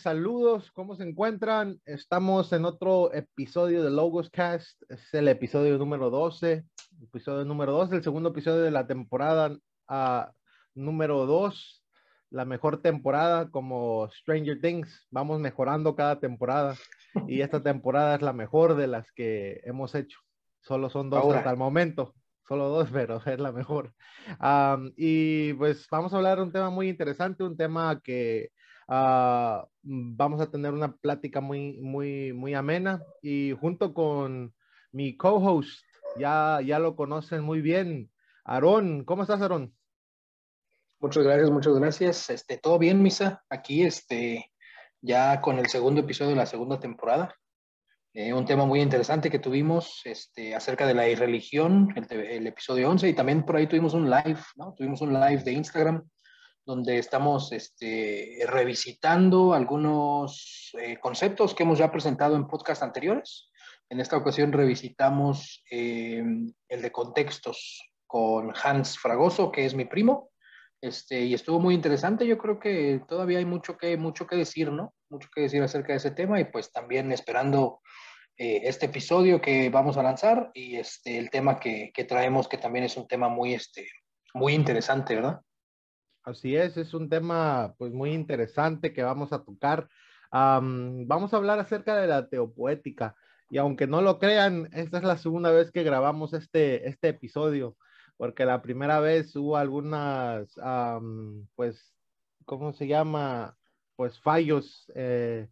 Saludos, ¿cómo se encuentran? Estamos en otro episodio de Logos Cast, es el episodio número 12, episodio número 12, el segundo episodio de la temporada uh, número 2, la mejor temporada como Stranger Things, vamos mejorando cada temporada y esta temporada es la mejor de las que hemos hecho, solo son dos Ahora. hasta el momento solo dos, pero es la mejor. Um, y pues vamos a hablar de un tema muy interesante, un tema que uh, vamos a tener una plática muy, muy, muy amena y junto con mi co-host, ya, ya lo conocen muy bien, Aarón. ¿Cómo estás, Aarón? Muchas gracias, muchas gracias. Este, todo bien, Misa. Aquí, este, ya con el segundo episodio de la segunda temporada. Eh, un tema muy interesante que tuvimos este, acerca de la irreligión, el, el, episodio 11, y también por ahí tuvimos un live, ¿no? Tuvimos un live de Instagram donde estamos este, revisitando algunos eh, conceptos que hemos ya presentado en podcast anteriores. En esta ocasión revisitamos eh, el de contextos con Hans Fragoso, que es mi primo, este, y estuvo muy interesante. Yo creo que todavía hay mucho que, mucho que decir, ¿no? Mucho que decir acerca de ese tema y pues también esperando eh, este episodio que vamos a lanzar y este, el tema que, que, traemos, que también es un tema muy, este, muy interesante, ¿verdad? Así es, es un tema pues muy interesante que vamos a tocar. Um, vamos a hablar acerca de la teopoética y aunque no lo crean, esta es la segunda vez que grabamos este, este episodio porque la primera vez hubo algunas, um, pues, ¿cómo se llama? Pues fallos eh,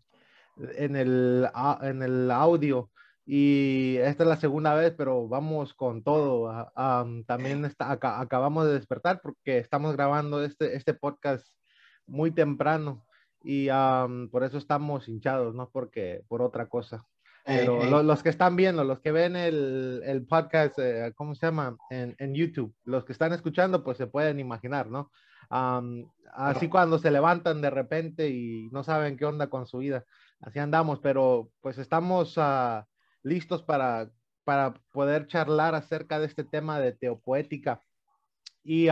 en, el, en el audio. Y esta es la segunda vez, pero vamos con todo. Um, también está, acá, acabamos de despertar porque estamos grabando este, este podcast muy temprano y um, por eso estamos hinchados, no porque por otra cosa. Pero Lo, los que están viendo, los que ven el, el podcast, eh, ¿cómo se llama? En, en, YouTube, los que están escuchando, pues se pueden imaginar, ¿no? Um, así cuando se levantan de repente y no saben qué onda con su vida, así andamos, pero pues estamos uh, listos para, para poder charlar acerca de este tema de teopoética. Y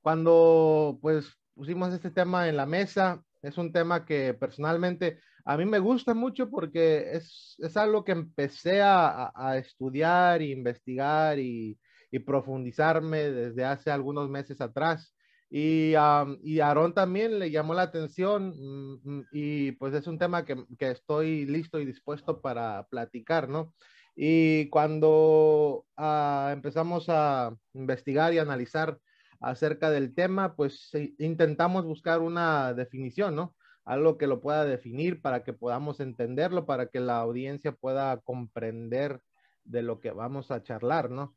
cuando pues pusimos este tema en la mesa, es un tema que personalmente a mí me gusta mucho porque es, es algo que empecé a, a estudiar e investigar y, y, profundizarme desde hace algunos meses atrás. Y, um, Aarón también le llamó la atención mm, mm, y pues es un tema que, que, estoy listo y dispuesto para platicar, ¿no? Y cuando uh, empezamos a investigar y analizar acerca del tema, pues intentamos buscar una definición, ¿no? algo que lo pueda definir para que podamos entenderlo, para que la audiencia pueda comprender de lo que vamos a charlar, ¿no?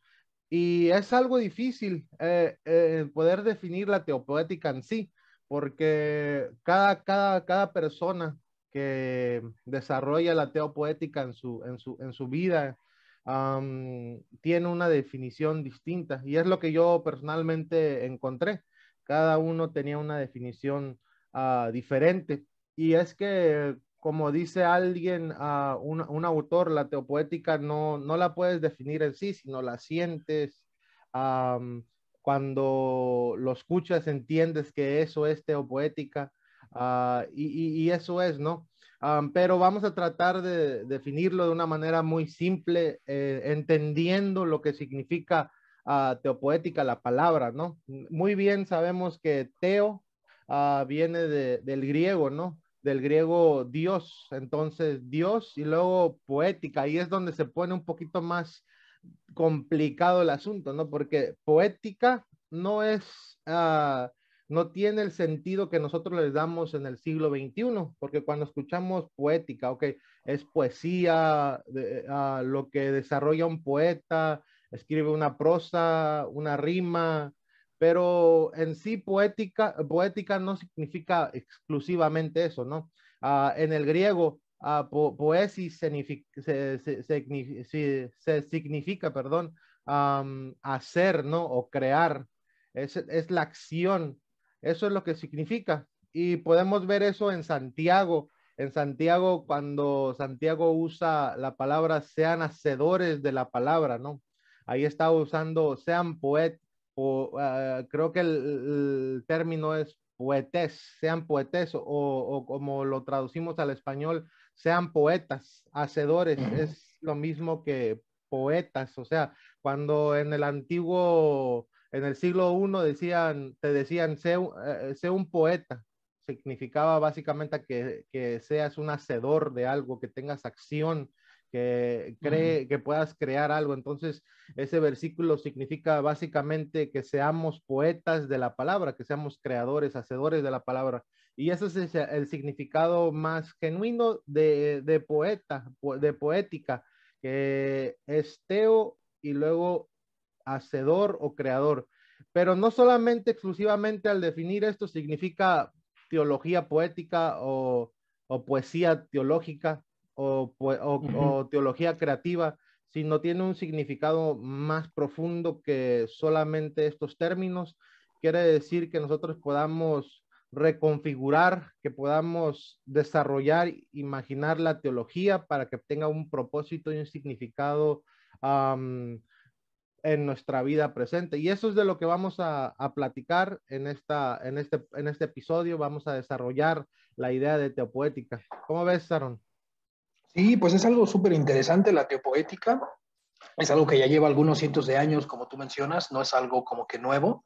Y es algo difícil eh, eh, poder definir la teopoética en sí, porque cada, cada, cada persona que desarrolla la teopoética en su, en su, en su vida tiene una definición distinta. Y es lo que yo personalmente encontré. Cada uno tenía una definición uh, diferente. Y es que, como dice alguien, uh, un, autor, la teopoética no, no la puedes definir en sí, sino la sientes. Cuando lo escuchas, entiendes que eso es teopoética. Uh, y, y, eso es, ¿no? Pero vamos a tratar de definirlo de una manera muy simple, eh, entendiendo lo que significa uh, teopoética, la palabra, ¿no? Muy bien sabemos que teo viene de, del griego, ¿no? Del griego Dios, entonces Dios y luego poética, ahí es donde se pone un poquito más complicado el asunto, ¿no? Porque poética no es, uh, no tiene el sentido que nosotros les damos en el siglo XXI, porque cuando escuchamos poética, ok, es poesía, uh, lo que desarrolla un poeta, escribe una prosa, una rima, pero en sí poética, poética no significa exclusivamente eso, ¿no? Uh, en el griego, uh, po poesis significa, se, se, se, se, significa, perdón, um, hacer, ¿no? O crear, es, es la acción, eso es lo que significa. Y podemos ver eso en Santiago, en Santiago, cuando Santiago usa la palabra sean hacedores de la palabra, ¿no? Ahí está usando sean poet, o uh, creo que el, el, término es poetes, sean poetes o, como lo traducimos al español, sean poetas, hacedores, es lo mismo que poetas, o sea, cuando en el antiguo, en el siglo I decían, te decían, sé, eh, un poeta, significaba básicamente que, que, seas un hacedor de algo, que tengas acción, que, cree, que puedas crear algo. Entonces, ese versículo significa básicamente que seamos poetas de la palabra, que seamos creadores, hacedores de la palabra. Y ese es el significado más genuino de, de poeta, de poética, que es teo y luego hacedor o creador. Pero no solamente exclusivamente al definir esto significa teología poética o, o poesía teológica, o, teología creativa, sino tiene un significado más profundo que solamente estos términos. Quiere decir que nosotros podamos reconfigurar, que podamos desarrollar, imaginar la teología para que tenga un propósito y un significado en nuestra vida presente. Y eso es de lo que vamos a, platicar en, esta, en, este, en este episodio. Vamos a desarrollar la idea de teopoética. ¿Cómo ves, Sharon? Sí, pues es algo súper interesante la teopoética. Es algo que ya lleva algunos cientos de años, como tú mencionas, no es algo como que nuevo,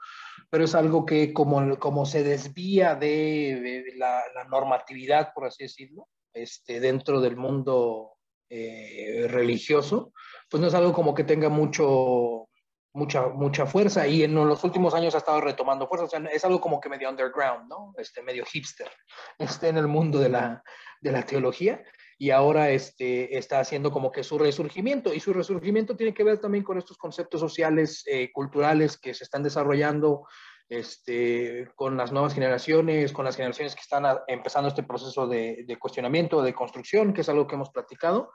pero es algo que como, como se desvía de, la, normatividad, por así decirlo, este, dentro del mundo eh, religioso, pues no es algo como que tenga mucho, mucha, mucha fuerza y en los últimos años ha estado retomando fuerza, o sea, es algo como que medio underground, ¿no? Este, medio hipster, este, en el mundo de la, de la teología y ahora este, está haciendo como que su resurgimiento. Y su resurgimiento tiene que ver también con estos conceptos sociales, eh, culturales que se están desarrollando este, con las nuevas generaciones, con las generaciones que están empezando este proceso de, de, cuestionamiento, de construcción, que es algo que hemos platicado.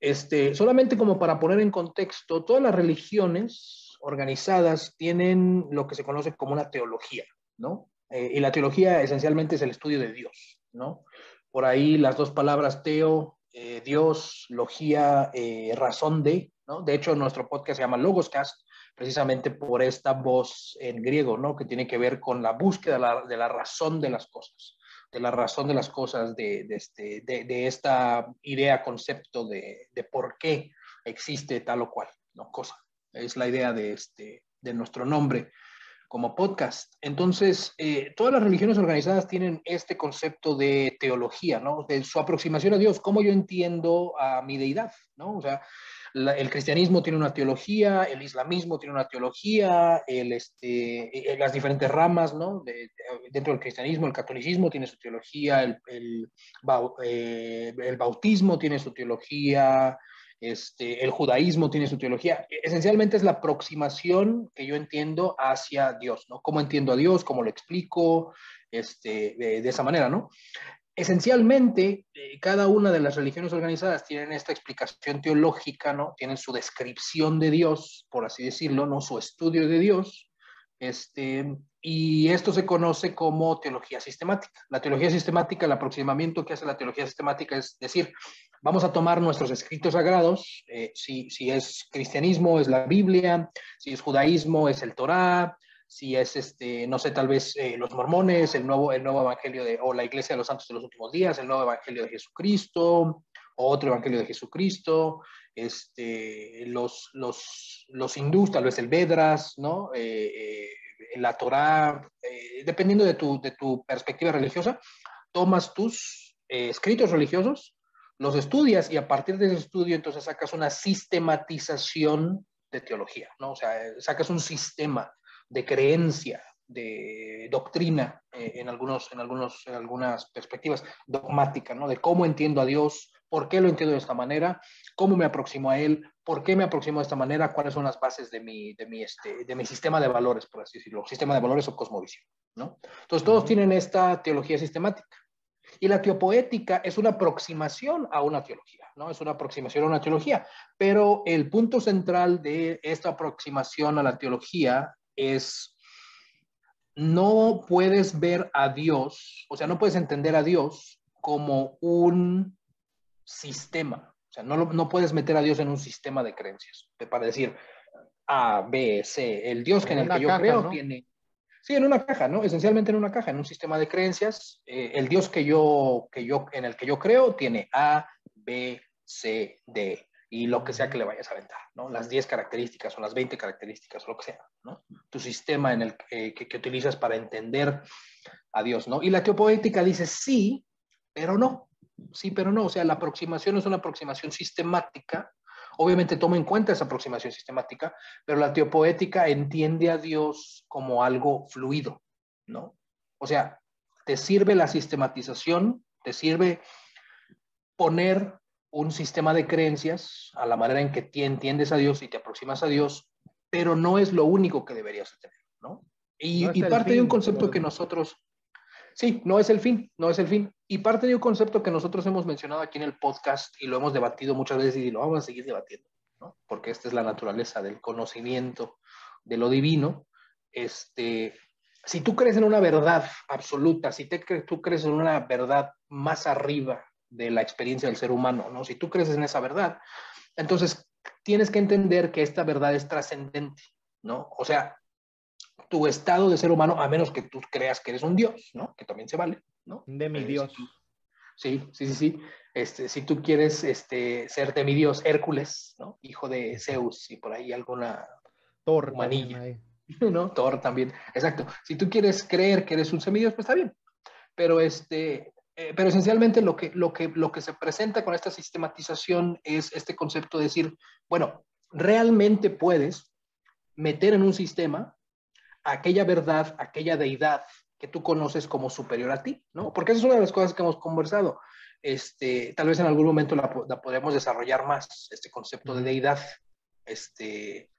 Este, solamente como para poner en contexto, todas las religiones organizadas tienen lo que se conoce como una teología, ¿no? Eh, y la teología esencialmente es el estudio de Dios, ¿no? Por ahí las dos palabras teo, eh, Dios, logía, eh, razón de, ¿no? De hecho, nuestro podcast se llama Logoscast, precisamente por esta voz en griego, ¿no? Que tiene que ver con la búsqueda de la, razón de las cosas, de la razón de las cosas, de, este, de, esta idea, concepto de, por qué existe tal o cual, ¿no? Cosa. Es la idea de, este, de nuestro nombre como podcast. Entonces, eh, todas las religiones organizadas tienen este concepto de teología, ¿no? De su aproximación a Dios, cómo yo entiendo a mi deidad, ¿no? O sea, el cristianismo tiene una teología, el islamismo tiene una teología, el, este, eh, las diferentes ramas, ¿no? dentro del cristianismo, el catolicismo tiene su teología, el, el, eh, el bautismo tiene su teología, este, el judaísmo tiene su teología. Esencialmente es la aproximación que yo entiendo hacia Dios, ¿no? ¿Cómo entiendo a Dios? ¿Cómo lo explico? Este, de, esa manera, ¿no? Esencialmente, eh, cada una de las religiones organizadas tienen esta explicación teológica, ¿no? Tienen su descripción de Dios, por así decirlo, ¿no? Su estudio de Dios. Este, y esto se conoce como teología sistemática. La teología sistemática, el aproximamiento que hace la teología sistemática es decir, vamos a tomar nuestros escritos sagrados, eh, si, es cristianismo es la Biblia, si es judaísmo es el Torá, si es, este, no sé, tal vez eh, los mormones, el nuevo, el nuevo evangelio de, o la iglesia de los santos de los últimos días, el nuevo evangelio de Jesucristo, otro evangelio de Jesucristo, este, los, los, los hindús, tal vez el Vedras, ¿no? Eh, la Torá, dependiendo de tu, de tu perspectiva religiosa, tomas tus escritos religiosos los estudias y a partir de ese estudio entonces sacas una sistematización de teología, ¿no? O sea, sacas un sistema de creencia, de doctrina eh, en, algunos, en, algunos, en algunas perspectivas, dogmática, ¿no? De cómo entiendo a Dios, por qué lo entiendo de esta manera, cómo me aproximo a Él, por qué me aproximo de esta manera, cuáles son las bases de mi, de mi, este, de mi sistema de valores, por así decirlo, sistema de valores o cosmovisión, ¿no? Entonces todos tienen esta teología sistemática. Y la teopoética es una aproximación a una teología, ¿no? Es una aproximación a una teología, pero el punto central de esta aproximación a la teología es no puedes ver a Dios, o sea, no puedes entender a Dios como un sistema. O sea, no, no puedes meter a Dios en un sistema de creencias para decir A, B, C. El Dios que en el que yo creo tiene Sí, en una caja, ¿no? Esencialmente en una caja, en un sistema de creencias. Eh, el Dios que yo, que yo, en el que yo creo tiene A, B, C, D y lo que sea que le vayas a aventar, ¿no? Las 10 características o las 20 características o lo que sea, ¿no? Tu sistema en el que, que, utilizas para entender a Dios, ¿no? Y la teopoética dice sí, pero no. Sí, pero no. O sea, la aproximación es una aproximación sistemática. Obviamente toma en cuenta esa aproximación sistemática, pero la teopoética entiende a Dios como algo fluido, ¿no? O sea, te sirve la sistematización, te sirve poner un sistema de creencias a la manera en que te entiendes a Dios y te aproximas a Dios, pero no es lo único que deberías tener, ¿no? Y, parte de un concepto que nosotros, sí, no es el fin, no es el fin. Y parte de un concepto que nosotros hemos mencionado aquí en el podcast y lo hemos debatido muchas veces y lo vamos a seguir debatiendo, ¿no? Porque esta es la naturaleza del conocimiento de lo divino. Este, si tú crees en una verdad absoluta, si te, tú crees en una verdad más arriba de la experiencia del ser humano, ¿no? Si tú crees en esa verdad, entonces tienes que entender que esta verdad es trascendente, ¿no? O sea, tu estado de ser humano, a menos que tú creas que eres un dios, ¿no? Que también se vale, ¿no? De mi eh, dios. Sí, sí, sí, sí. Este, si tú quieres este, ser de mi dios Hércules, ¿no? Hijo de Zeus y por ahí alguna Thor, manilla, ¿no? Thor también. Exacto. Si tú quieres creer que eres un semidios, pues está bien. Pero este, eh, pero esencialmente lo que, lo, que, lo que se presenta con esta sistematización es este concepto de decir, bueno, realmente puedes meter en un sistema aquella verdad, aquella deidad que tú conoces como superior a ti, ¿no? Porque esa es una de las cosas que hemos conversado. Este, tal vez en algún momento la, la podremos desarrollar más, este concepto de deidad. Este,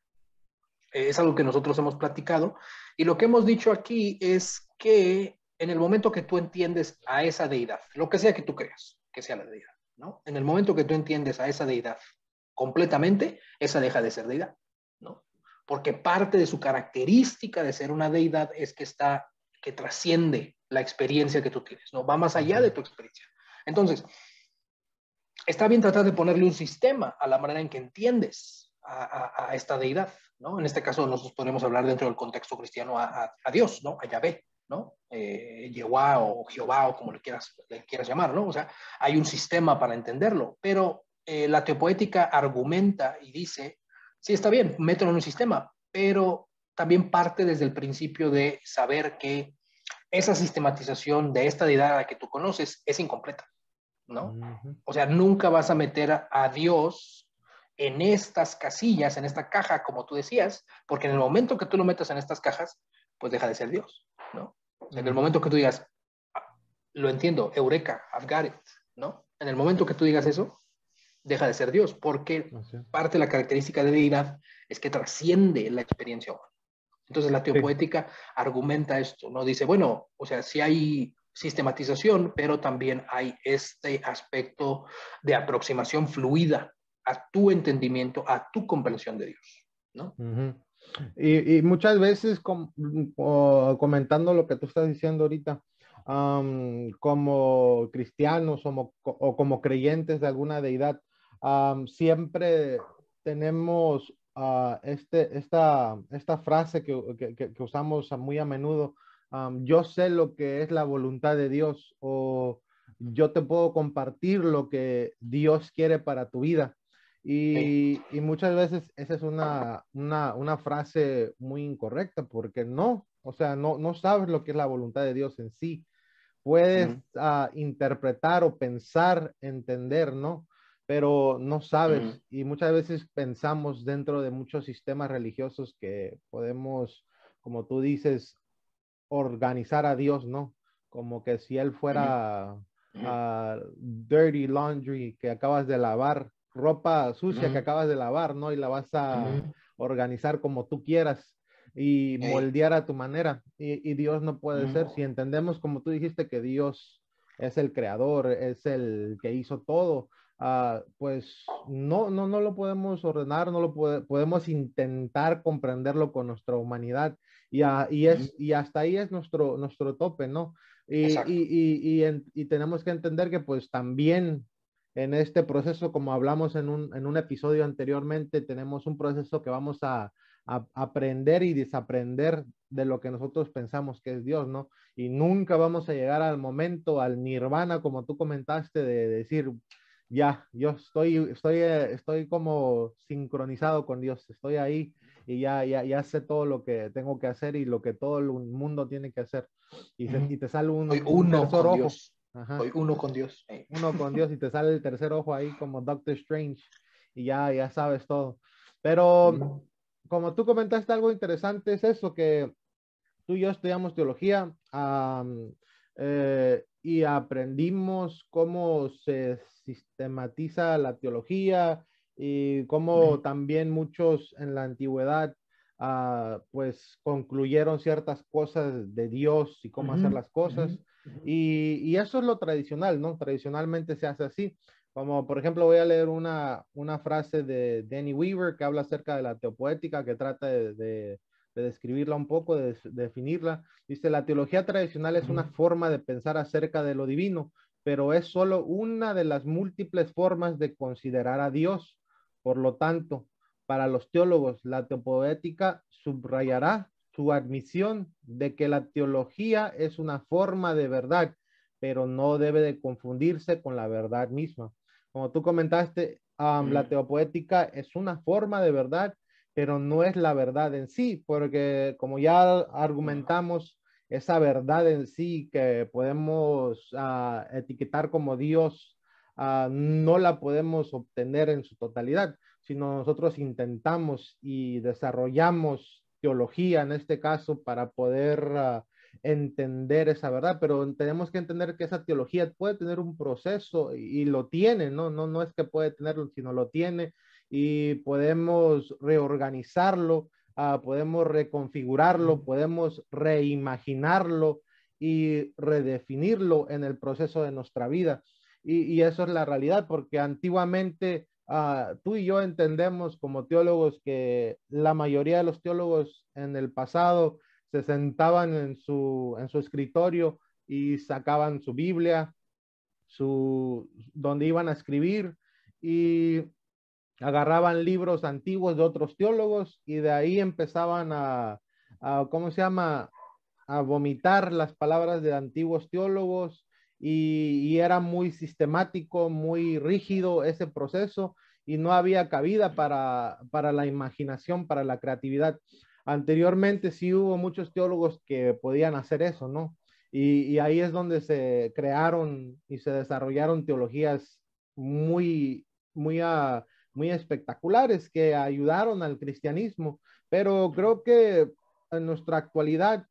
es algo que nosotros hemos platicado. Y lo que hemos dicho aquí es que en el momento que tú entiendes a esa deidad, lo que sea que tú creas que sea la deidad, ¿no? En el momento que tú entiendes a esa deidad completamente, esa deja de ser deidad, ¿no? Porque parte de su característica de ser una deidad es que está, que trasciende la experiencia que tú tienes, ¿no? Va más allá de tu experiencia. Entonces, está bien tratar de ponerle un sistema a la manera en que entiendes a, esta deidad, ¿no? En este caso, nosotros podemos hablar dentro del contexto cristiano a, Dios, ¿no? A Yahvé, ¿no? Eh, o Jehová o como le quieras, le quieras llamar, ¿no? O sea, hay un sistema para entenderlo, pero eh, la teopoética argumenta y dice, sí, está bien, mételo en un sistema, pero también parte desde el principio de saber que esa sistematización de esta deidad que tú conoces es incompleta, ¿no? O sea, nunca vas a meter a Dios en estas casillas, en esta caja, como tú decías, porque en el momento que tú lo metas en estas cajas, pues deja de ser Dios, ¿no? En el momento que tú digas, lo entiendo, eureka, I've got it, ¿no? En el momento que tú digas eso, deja de ser Dios, porque parte de la característica de deidad es que trasciende la experiencia humana. Entonces la teopoética argumenta esto, ¿no? Dice, bueno, o sea, sí hay sistematización, pero también hay este aspecto de aproximación fluida a tu entendimiento, a tu comprensión de Dios, ¿no? Y, muchas veces, comentando lo que tú estás diciendo ahorita, como cristianos o, como creyentes de alguna deidad, siempre tenemos uh, este, esta, esta frase que, que, que, usamos muy a menudo, yo sé lo que es la voluntad de Dios o yo te puedo compartir lo que Dios quiere para tu vida. Y, y, muchas veces esa es una, una, una, frase muy incorrecta porque no, o sea, no, no sabes lo que es la voluntad de Dios en sí. Puedes uh, interpretar o pensar, entender, ¿no? Pero no sabes. Y muchas veces pensamos dentro de muchos sistemas religiosos que podemos, como tú dices, organizar a Dios, ¿no? Como que si Él fuera uh, dirty laundry que acabas de lavar ropa sucia que acabas de lavar, ¿no? Y la vas a organizar como tú quieras y moldear a tu manera. Y, Dios no puede ser, si entendemos, como tú dijiste, que Dios es el creador, es el que hizo todo, uh, pues no, no, no lo podemos ordenar, no lo podemos intentar comprenderlo con nuestra humanidad. Y, y, es, y hasta ahí es nuestro, nuestro tope, ¿no? Y, y, y, tenemos que entender que pues también en este proceso, como hablamos en un, en un episodio anteriormente, tenemos un proceso que vamos a, aprender y desaprender de lo que nosotros pensamos que es Dios, ¿no? Y nunca vamos a llegar al momento, al nirvana, como tú comentaste, de decir, ya, yo estoy, estoy, eh, estoy como sincronizado con Dios, estoy ahí y ya, ya, ya sé todo lo que tengo que hacer y lo que todo el mundo tiene que hacer. Y, te sale un, uno con ojo. Dios. uno con Dios. Uno con Dios y te sale el tercer ojo ahí como Doctor Strange y ya, ya sabes todo. Pero como tú comentaste algo interesante es eso, que tú y yo estudiamos teología eh, y aprendimos cómo se sistematiza la teología y cómo también muchos en la antigüedad ah, pues concluyeron ciertas cosas de Dios y cómo hacer las cosas. y, y, eso es lo tradicional, ¿no? Tradicionalmente se hace así. Como por ejemplo voy a leer una, una frase de Danny Weaver que habla acerca de la teopoética, que trata de, de, describirla un poco, de, definirla. Dice, la teología tradicional es una forma de pensar acerca de lo divino, pero es solo una de las múltiples formas de considerar a Dios. Por lo tanto, para los teólogos, la teopoética subrayará su admisión de que la teología es una forma de verdad, pero no debe de confundirse con la verdad misma como tú comentaste, la teopoética es una forma de verdad, pero no es la verdad en sí, porque como ya argumentamos, esa verdad en sí que podemos ah, etiquetar como Dios, ah, no la podemos obtener en su totalidad, sino nosotros intentamos y desarrollamos teología en este caso para poder ah, entender esa verdad, pero tenemos que entender que esa teología puede tener un proceso y, lo tiene, ¿no? ¿no? No es que puede tenerlo, sino lo tiene y podemos reorganizarlo, uh, podemos reconfigurarlo, podemos reimaginarlo y redefinirlo en el proceso de nuestra vida. Y, y eso es la realidad, porque antiguamente uh, tú y yo entendemos como teólogos que la mayoría de los teólogos en el pasado se sentaban en su, en su escritorio y sacaban su Biblia, su, donde iban a escribir y agarraban libros antiguos de otros teólogos y de ahí empezaban a, ¿cómo se llama? A vomitar las palabras de antiguos teólogos y, era muy sistemático, muy rígido ese proceso y no había cabida para, para la imaginación, para la creatividad. Anteriormente sí hubo muchos teólogos que podían hacer eso, ¿no? Y, ahí es donde se crearon y se desarrollaron teologías muy, muy, muy espectaculares que ayudaron al cristianismo. Pero creo que en nuestra actualidad,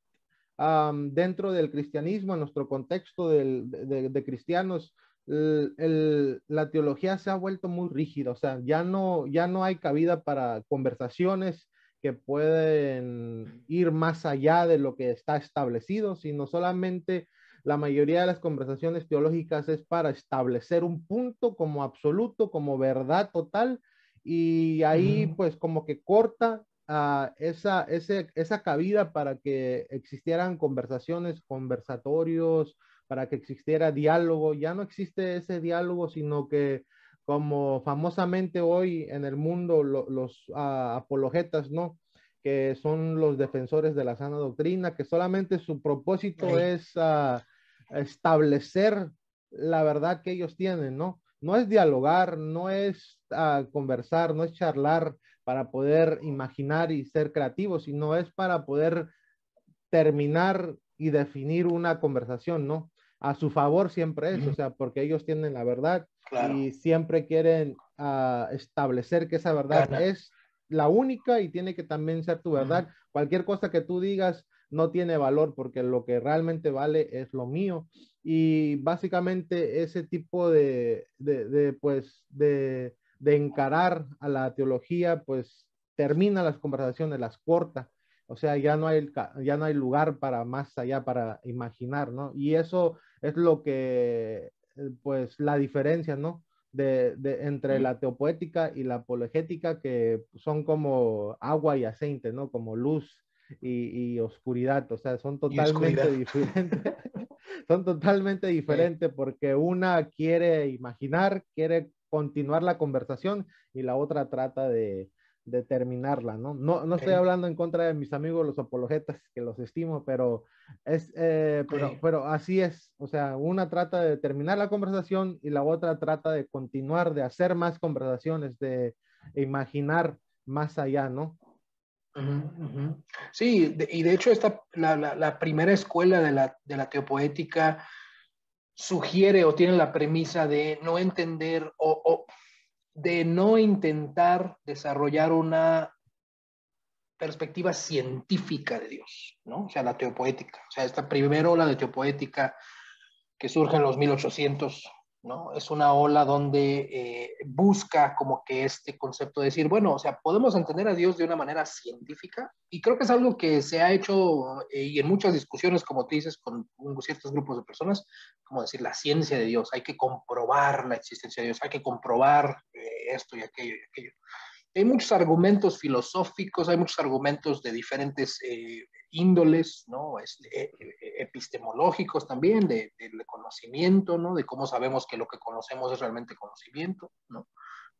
dentro del cristianismo, en nuestro contexto de, cristianos, la teología se ha vuelto muy rígida, o sea, ya no, ya no hay cabida para conversaciones que pueden ir más allá de lo que está establecido, sino solamente la mayoría de las conversaciones teológicas es para establecer un punto como absoluto, como verdad total, y ahí pues como que corta uh, esa, esa cabida para que existieran conversaciones, conversatorios, para que existiera diálogo. Ya no existe ese diálogo, sino que como famosamente hoy en el mundo los ah, apologetas, ¿no? Que son los defensores de la sana doctrina, que solamente su propósito es ah, establecer la verdad que ellos tienen, ¿no? No es dialogar, no es ah, conversar, no es charlar para poder imaginar y ser creativos, sino es para poder terminar y definir una conversación, ¿no? A su favor siempre es, o sea, porque ellos tienen la verdad y siempre quieren ah, establecer que esa verdad es la única y tiene que también ser tu verdad. Cualquier cosa que tú digas no tiene valor porque lo que realmente vale es lo mío. Y básicamente ese tipo de, de, pues, de, de encarar a la teología, pues termina las conversaciones, las corta. O sea, ya no hay, ya no hay lugar para más allá, para imaginar, ¿no? Y eso es lo que eh, pues la diferencia, ¿no? De, de, entre la teopoética y la apologética, que son como agua y aceite, ¿no? Como luz y, y oscuridad, o sea, son totalmente diferentes. son totalmente diferentes porque una quiere imaginar, quiere continuar la conversación y la otra trata de, determinarla, ¿no? No, no estoy hablando en contra de mis amigos los apologetas, que los estimo, pero es, eh, pero, pero así es, o sea, una trata de determinar la conversación y la otra trata de continuar, de hacer más conversaciones, de imaginar más allá, ¿no? Sí, y de hecho esta, la, la, primera escuela de la, de la teopoética sugiere o tiene la premisa de no entender o de no intentar desarrollar una perspectiva científica de Dios, ¿no? O sea, la teopoética. O sea, esta primera ola de teopoética que surge en los 1800 ¿no? Es una ola donde eh, busca como que este concepto de decir, bueno, o sea, podemos entender a Dios de una manera científica y creo que es algo que se ha hecho eh, y en muchas discusiones, como tú dices, con ciertos grupos de personas, como decir, la ciencia de Dios, hay que comprobar la existencia de Dios, hay que comprobar eh, esto y aquello y aquello. Hay muchos argumentos filosóficos, hay muchos argumentos de diferentes índoles, ¿no? Este, e, e, epistemológicos también, de, conocimiento, ¿no? De cómo sabemos que lo que conocemos es realmente conocimiento, ¿no?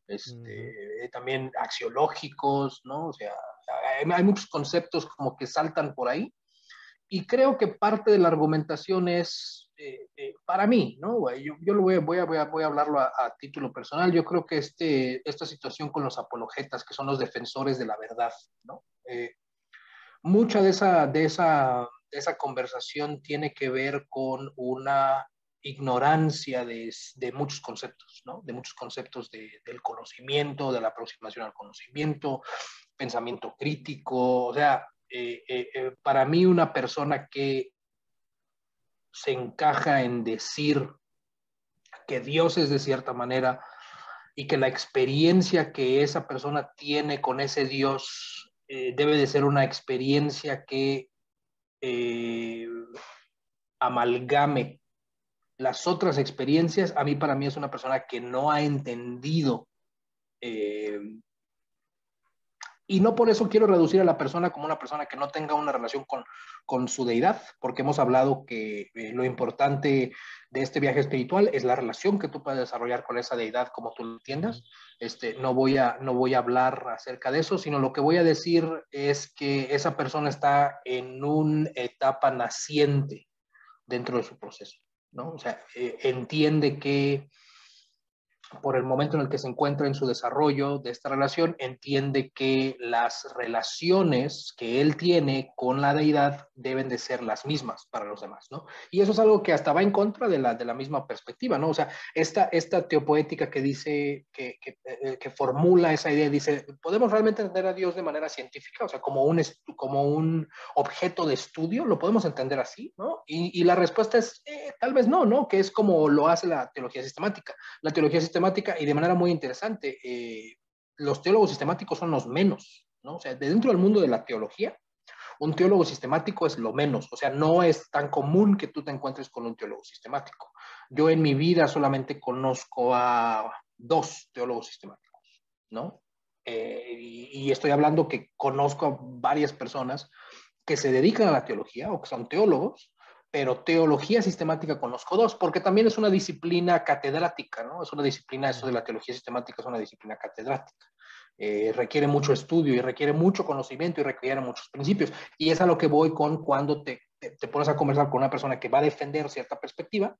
Este, También axiológicos, ¿no? O sea, hay, muchos conceptos como que saltan por ahí. Y creo que parte de la argumentación es, eh, eh, para mí, ¿no? Yo, yo lo voy, voy, a, voy, a, voy a hablarlo a, título personal. Yo creo que este, esta situación con los apologetas, que son los defensores de la verdad, ¿no? Eh, mucha de esa, de esa, esa conversación tiene que ver con una ignorancia de, de, muchos conceptos, ¿no? De muchos conceptos de, del conocimiento, de la aproximación al conocimiento, pensamiento crítico. O sea, eh, eh, eh, para mí una persona que se encaja en decir que Dios es de cierta manera y que la experiencia que esa persona tiene con ese Dios debe de ser una experiencia que amalgame las otras experiencias. A mí, para mí, es una persona que no ha entendido y no por eso quiero reducir a la persona como una persona que no tenga una relación con, con su deidad, porque hemos hablado que eh, lo importante de este viaje espiritual es la relación que tú puedes desarrollar con esa deidad como tú lo entiendas. Este, no, voy a, no voy a hablar acerca de eso, sino lo que voy a decir es que esa persona está en una etapa naciente dentro de su proceso, ¿no? O sea, eh, entiende que por el momento en el que se encuentra en su desarrollo de esta relación, entiende que las relaciones que él tiene con la deidad deben de ser las mismas para los demás, ¿no? Y eso es algo que hasta va en contra de la, de la misma perspectiva, ¿no? O sea, esta, esta teopoética que dice, que, que, eh, que formula esa idea, dice, ¿podemos realmente entender a Dios de manera científica? O sea, como un, como un objeto de estudio, ¿lo podemos entender así, ¿no? Y, y la respuesta es, eh, tal vez no, ¿no? Que es como lo hace la teología sistemática. La teología sistemática y de manera muy interesante, eh, los teólogos sistemáticos son los menos, ¿no? O sea, de dentro del mundo de la teología, un teólogo sistemático es lo menos, o sea, no es tan común que tú te encuentres con un teólogo sistemático. Yo en mi vida solamente conozco a dos teólogos sistemáticos, ¿no? Eh, y, y, estoy hablando que conozco a varias personas que se dedican a la teología o que son teólogos, pero teología sistemática conozco dos, porque también es una disciplina catedrática, ¿no? Es una disciplina, eso de la teología sistemática es una disciplina catedrática. Eh, requiere mucho estudio y requiere mucho conocimiento y requiere muchos principios. Y es a lo que voy con cuando te, te, pones a conversar con una persona que va a defender cierta perspectiva,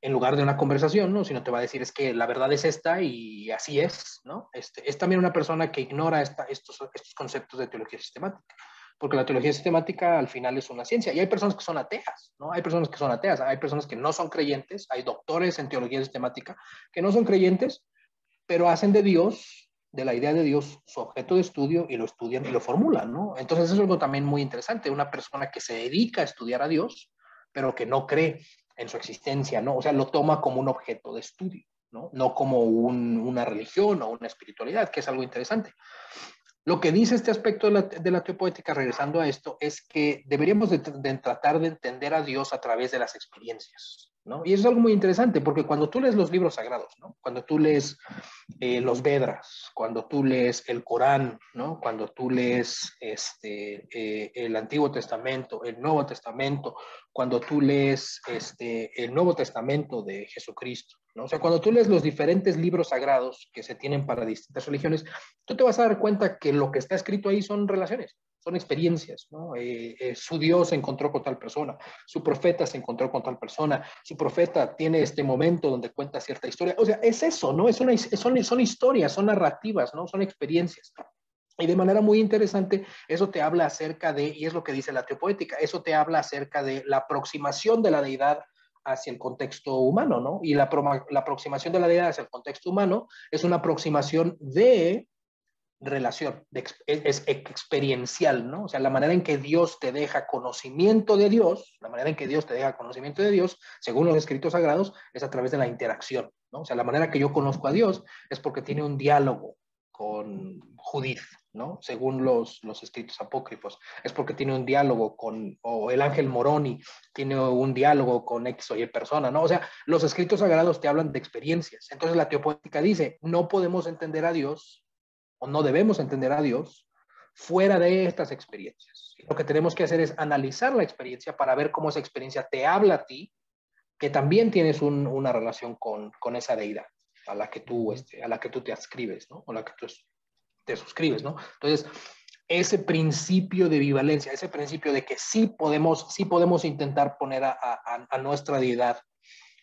en lugar de una conversación, ¿no? Sino te va a decir, es que la verdad es esta y así es, ¿no? Este, es también una persona que ignora esta, estos, estos conceptos de teología sistemática porque la teología sistemática al final es una ciencia. Y hay personas que son ateas, ¿no? Hay personas que son ateas, hay personas que no son creyentes, hay doctores en teología sistemática que no son creyentes, pero hacen de Dios, de la idea de Dios, su objeto de estudio y lo estudian y lo formulan, ¿no? Entonces es algo también muy interesante, una persona que se dedica a estudiar a Dios, pero que no cree en su existencia, ¿no? O sea, lo toma como un objeto de estudio, ¿no? No como una religión o una espiritualidad, que es algo interesante. Lo que dice este aspecto de la, de teopoética, regresando a esto, es que deberíamos de, tratar de entender a Dios a través de las experiencias, ¿no? Y eso es algo muy interesante, porque cuando tú lees los libros sagrados, ¿no? Cuando tú lees eh, los Vedras, cuando tú lees el Corán, ¿no? Cuando tú lees este, eh, el Antiguo Testamento, el Nuevo Testamento, cuando tú lees este, el Nuevo Testamento de Jesucristo, O sea, cuando tú lees los diferentes libros sagrados que se tienen para distintas religiones, tú te vas a dar cuenta que lo que está escrito ahí son relaciones, son experiencias. ¿no? Eh, eh, su Dios se encontró con tal persona, su profeta se encontró con tal persona, su profeta tiene este momento donde cuenta cierta historia. O sea, es eso, ¿no? Es una, son, son historias, son narrativas, ¿no? Son experiencias. Y de manera muy interesante, eso te habla acerca de, y es lo que dice la teopoética, eso te habla acerca de la aproximación de la deidad hacia el contexto humano, ¿no? Y la, la aproximación de la deidad hacia el contexto humano es una aproximación de relación, es, experiencial, ¿no? O sea, la manera en que Dios te deja conocimiento de Dios, la manera en que Dios te deja conocimiento de Dios, según los escritos sagrados, es a través de la interacción, ¿no? O sea, la manera que yo conozco a Dios es porque tiene un diálogo con Judith, ¿no? Según los, los escritos apócrifos. Es porque tiene un diálogo con, o el ángel Moroni tiene un diálogo con X o Y persona, ¿no? O sea, los escritos sagrados te hablan de experiencias. Entonces la teopótica dice, no podemos entender a Dios o no debemos entender a Dios fuera de estas experiencias. Lo que tenemos que hacer es analizar la experiencia para ver cómo esa experiencia te habla a ti, que también tienes una relación con, con, esa deidad a la que tú, este, a la que tú te adscribes, ¿no? O la que tú te suscribes, ¿no? Entonces, ese principio de bivalencia, ese principio de que sí podemos, sí podemos intentar poner a, a, nuestra deidad,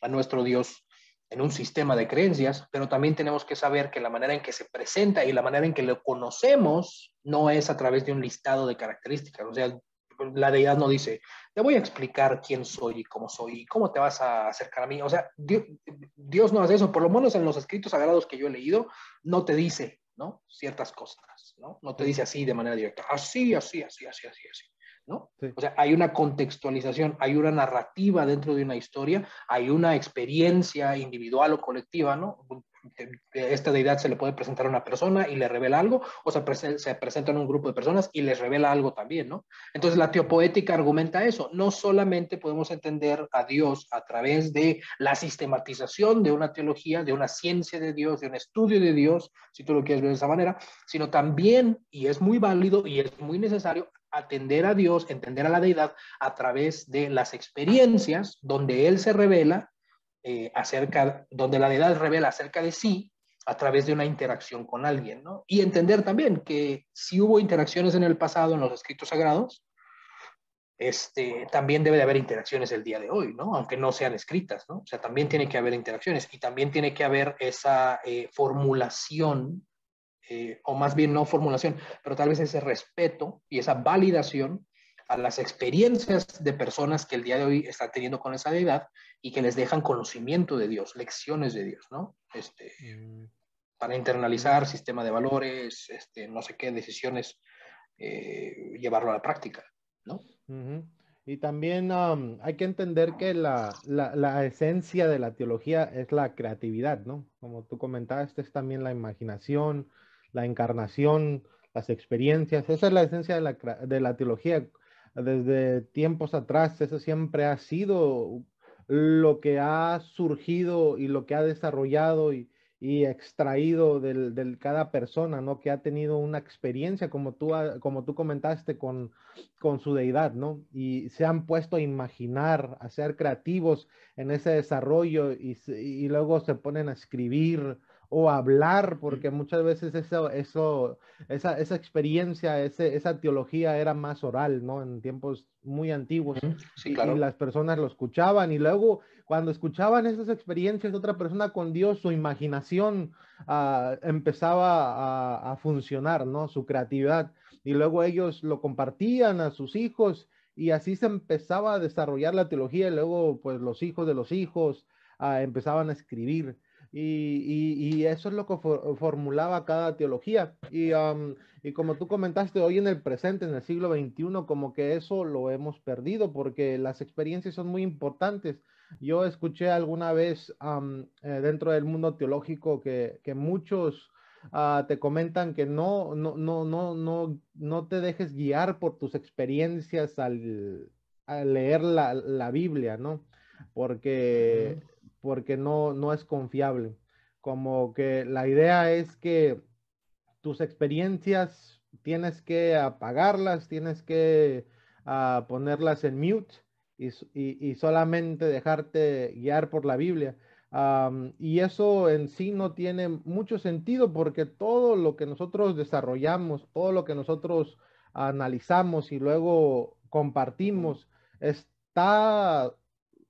a nuestro Dios en un sistema de creencias, pero también tenemos que saber que la manera en que se presenta y la manera en que lo conocemos no es a través de un listado de características. O sea, la deidad no dice, te voy a explicar quién soy y cómo soy y cómo te vas a acercar a mí. O sea, Dios, Dios no hace eso, por lo menos en los escritos sagrados que yo he leído, no te dice, ¿no? Ciertas cosas, ¿no? No te dice así de manera directa, así, así, así, así, así, así, ¿no? O sea, hay una contextualización, hay una narrativa dentro de una historia, hay una experiencia individual o colectiva, ¿no? esta deidad se le puede presentar a una persona y le revela algo, o se, se presenta en un grupo de personas y les revela algo también, ¿no? Entonces la teopoética argumenta eso, no solamente podemos entender a Dios a través de la sistematización de una teología, de una ciencia de Dios, de un estudio de Dios, si tú lo quieres ver de esa manera, sino también, y es muy válido y es muy necesario, atender a Dios, entender a la deidad a través de las experiencias donde Él se revela eh, acerca, donde la deidad revela acerca de sí a través de una interacción con alguien, ¿no? Y entender también que si hubo interacciones en el pasado en los escritos sagrados, este, también debe de haber interacciones el día de hoy, ¿no? Aunque no sean escritas, ¿no? O sea, también tiene que haber interacciones y también tiene que haber esa eh, formulación, eh, o más bien no formulación, pero tal vez ese respeto y esa validación a las experiencias de personas que el día de hoy están teniendo con esa deidad y que les dejan conocimiento de Dios, lecciones de Dios, ¿no? Este, mm. Para internalizar sistema de valores, este, no sé qué decisiones, eh, llevarlo a la práctica, ¿no? Y también um, hay que entender que la, la, la, esencia de la teología es la creatividad, ¿no? Como tú comentaste, es también la imaginación, la encarnación, las experiencias. Esa es la esencia de la, de la teología desde tiempos atrás, eso siempre ha sido lo que ha surgido y lo que ha desarrollado y, extraído del, cada persona, ¿no? Que ha tenido una experiencia, como tú, como tú comentaste, con, con su deidad, ¿no? Y se han puesto a imaginar, a ser creativos en ese desarrollo y, y luego se ponen a escribir o hablar, porque muchas veces eso, eso, esa, esa experiencia, ese, esa teología era más oral, ¿no? En tiempos muy antiguos. Sí, claro. y, las personas lo escuchaban y luego cuando escuchaban esas experiencias de otra persona con Dios, su imaginación ah, empezaba a, a, funcionar, ¿no? Su creatividad. Y luego ellos lo compartían a sus hijos y así se empezaba a desarrollar la teología y luego pues los hijos de los hijos ah, empezaban a escribir. Y, eso es lo que formulaba cada teología. Y, y, como tú comentaste, hoy en el presente, en el siglo XXI, como que eso lo hemos perdido porque las experiencias son muy importantes. Yo escuché alguna vez eh, dentro del mundo teológico que, que muchos ah, te comentan que no, no, no, no, no, no te dejes guiar por tus experiencias al, leer la, la, Biblia, ¿no? Porque porque no, no es confiable. Como que la idea es que tus experiencias tienes que apagarlas, tienes que ah, ponerlas en mute y, solamente dejarte guiar por la Biblia. y eso en sí no tiene mucho sentido porque todo lo que nosotros desarrollamos, todo lo que nosotros analizamos y luego compartimos está,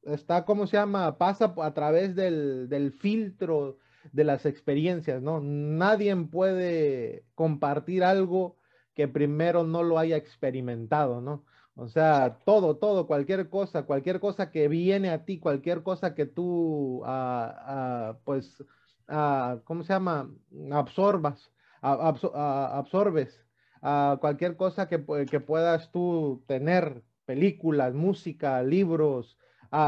está, ¿cómo se llama? Pasa a través del, del filtro de las experiencias, ¿no? Nadie puede compartir algo que primero no lo haya experimentado, ¿no? O sea, todo, todo, cualquier cosa, cualquier cosa que viene a ti, cualquier cosa que tú, ah, ah, pues, ah, ¿cómo se llama? Absorbas, absorbes, cualquier cosa que, que, puedas tú tener, películas, música, libros,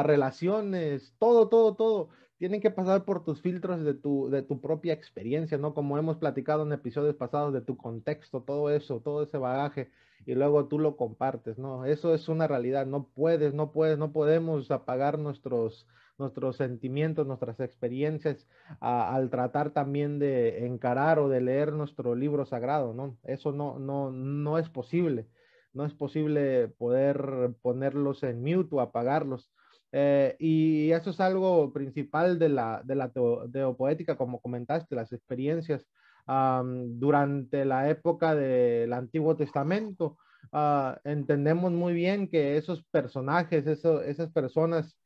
relaciones, todo, todo, todo, tienen que pasar por tus filtros de tu, de tu propia experiencia, ¿no? Como hemos platicado en episodios pasados de tu contexto, todo eso, todo ese bagaje y luego tú lo compartes, ¿no? Eso es una realidad, no puedes, no puedes, no podemos apagar nuestros, nuestros sentimientos, nuestras experiencias al tratar también de encarar o de leer nuestro libro sagrado, ¿no? Eso no, no, no es posible, no es posible poder ponerlos en mute o apagarlos. Eh, y eso es algo principal de la, de la teopoética, como comentaste, las experiencias durante la época del Antiguo Testamento. Ah, entendemos muy bien que esos personajes, esas personas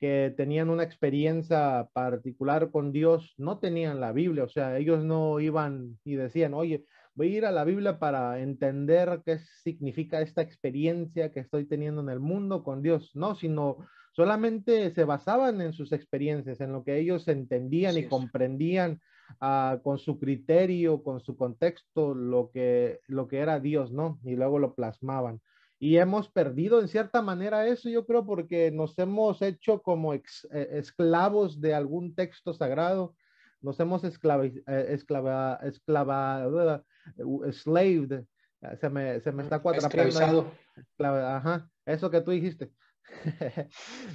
que tenían una experiencia particular con Dios, no tenían la Biblia, o sea, ellos no iban y decían, oye, voy a ir a la Biblia para entender qué significa esta experiencia que estoy teniendo en el mundo con Dios, no, sino solamente se basaban en sus experiencias, en lo que ellos entendían y comprendían Ah, con su criterio, con su contexto, lo que, lo que era Dios, ¿no? Y luego lo plasmaban. Y hemos perdido en cierta manera eso, yo creo, porque nos hemos hecho como eh, esclavos de algún texto sagrado, nos hemos esclava, eh, esclava, esclava, uh, slaved, se me, se me está cuatrapando. Ajá, eso que tú dijiste.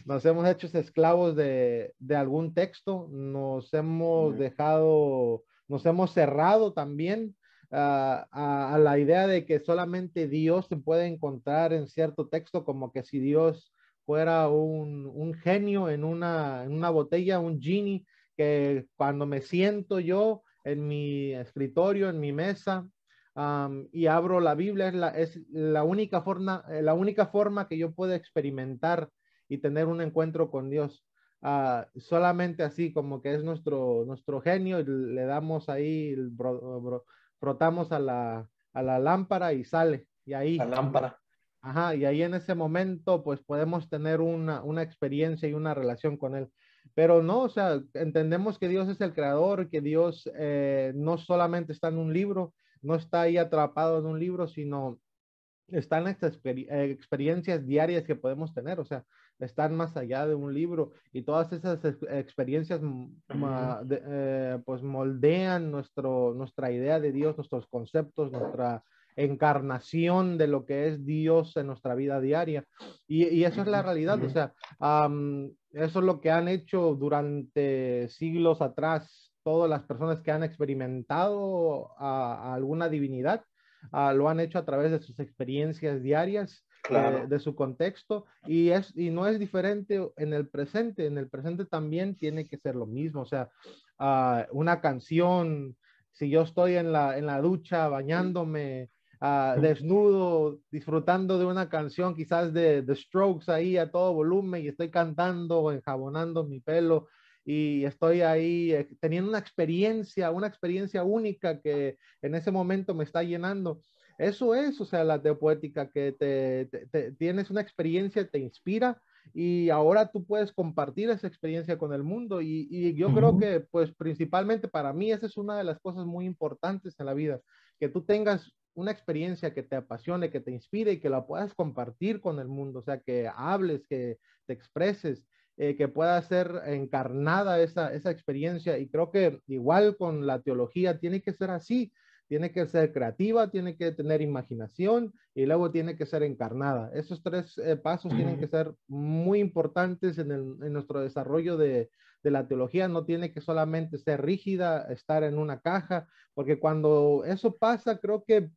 nos hemos hecho esclavos de, algún texto, nos hemos dejado, nos hemos cerrado también a, la idea de que solamente Dios se puede encontrar en cierto texto, como que si Dios fuera un, genio en una, en una botella, un genie, que cuando me siento yo en mi escritorio, en mi mesa, y abro la Biblia, es la, es la, única forma, eh, la única forma que yo puedo experimentar y tener un encuentro con Dios. Ah, solamente así como que es nuestro, nuestro genio y le damos ahí, frotamos a la, a la lámpara y sale. Y ahí. La lámpara. Ajá, y ahí en ese momento pues podemos tener una, una experiencia y una relación con Él. Pero no, o sea, entendemos que Dios es el creador, que Dios eh, no solamente está en un libro, no está ahí atrapado en un libro, sino están estas eh, experiencias diarias que podemos tener, o sea, están más allá de un libro y todas esas experiencias eh, pues moldean nuestro, nuestra idea de Dios, nuestros conceptos, nuestra encarnación de lo que es Dios en nuestra vida diaria. Y, eso es la realidad, o sea, eso es lo que han hecho durante siglos atrás todas las personas que han experimentado a, alguna divinidad, lo han hecho a través de sus experiencias diarias, eh, de, su contexto, y, es, y no es diferente en el presente, en el presente también tiene que ser lo mismo, o sea, ah, una canción, si yo estoy en la, en la ducha bañándome, ah, desnudo, disfrutando de una canción quizás de The Strokes ahí a todo volumen y estoy cantando, enjabonando mi pelo, y estoy ahí eh, teniendo una experiencia, una experiencia única que en ese momento me está llenando. Eso es, o sea, la teopoética, que te, tienes una experiencia, te inspira y ahora tú puedes compartir esa experiencia con el mundo. Y, yo creo que, pues, principalmente para mí, esa es una de las cosas muy importantes en la vida, que tú tengas una experiencia que te apasione, que te inspire y que la puedas compartir con el mundo, o sea, que hables, que te expreses eh, que pueda ser encarnada esa, esa experiencia. Y creo que igual con la teología tiene que ser así, tiene que ser creativa, tiene que tener imaginación y luego tiene que ser encarnada. Esos tres eh, pasos tienen que ser muy importantes en, el, en nuestro desarrollo de, de, la teología. No tiene que solamente ser rígida, estar en una caja, porque cuando eso pasa, creo que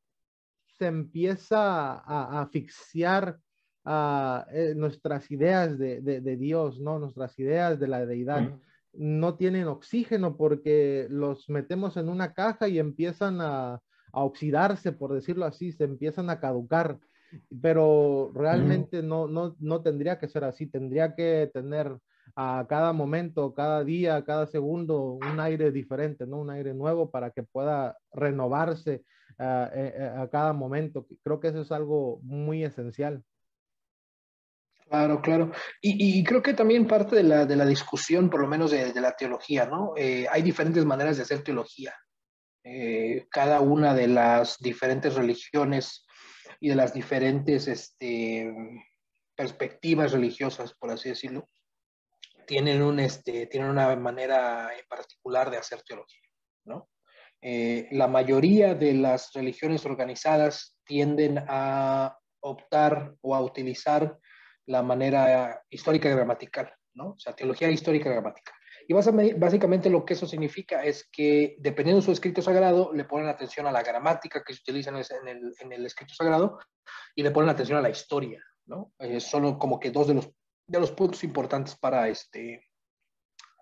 se empieza a, a asfixiar uh, nuestras ideas de, de, Dios, ¿no? Nuestras ideas de la deidad. no tienen oxígeno porque los metemos en una caja y empiezan a, oxidarse, por decirlo así, se empiezan a caducar. Pero realmente no, no, no tendría que ser así, tendría que tener a cada momento, cada día, cada segundo un aire diferente, ¿no? Un aire nuevo para que pueda renovarse ah, eh, eh, a cada momento. Creo que eso es algo muy esencial. Claro, claro. Y, creo que también parte de la, de la discusión, por lo menos de, la teología, ¿no? Eh, hay diferentes maneras de hacer teología. cada una de las diferentes religiones y de las diferentes este, perspectivas religiosas, por así decirlo, tienen, un, este, tienen una manera en particular de hacer teología, ¿no? Eh, la mayoría de las religiones organizadas tienden a optar o a utilizar la manera histórica gramatical, ¿no? O sea, teología histórica gramatical. Y básicamente lo que eso significa es que dependiendo de su escrito sagrado, le ponen atención a la gramática que se utiliza en el, en el escrito sagrado y le ponen atención a la historia, ¿no? Eh, solo como que dos de los de los puntos importantes para, este,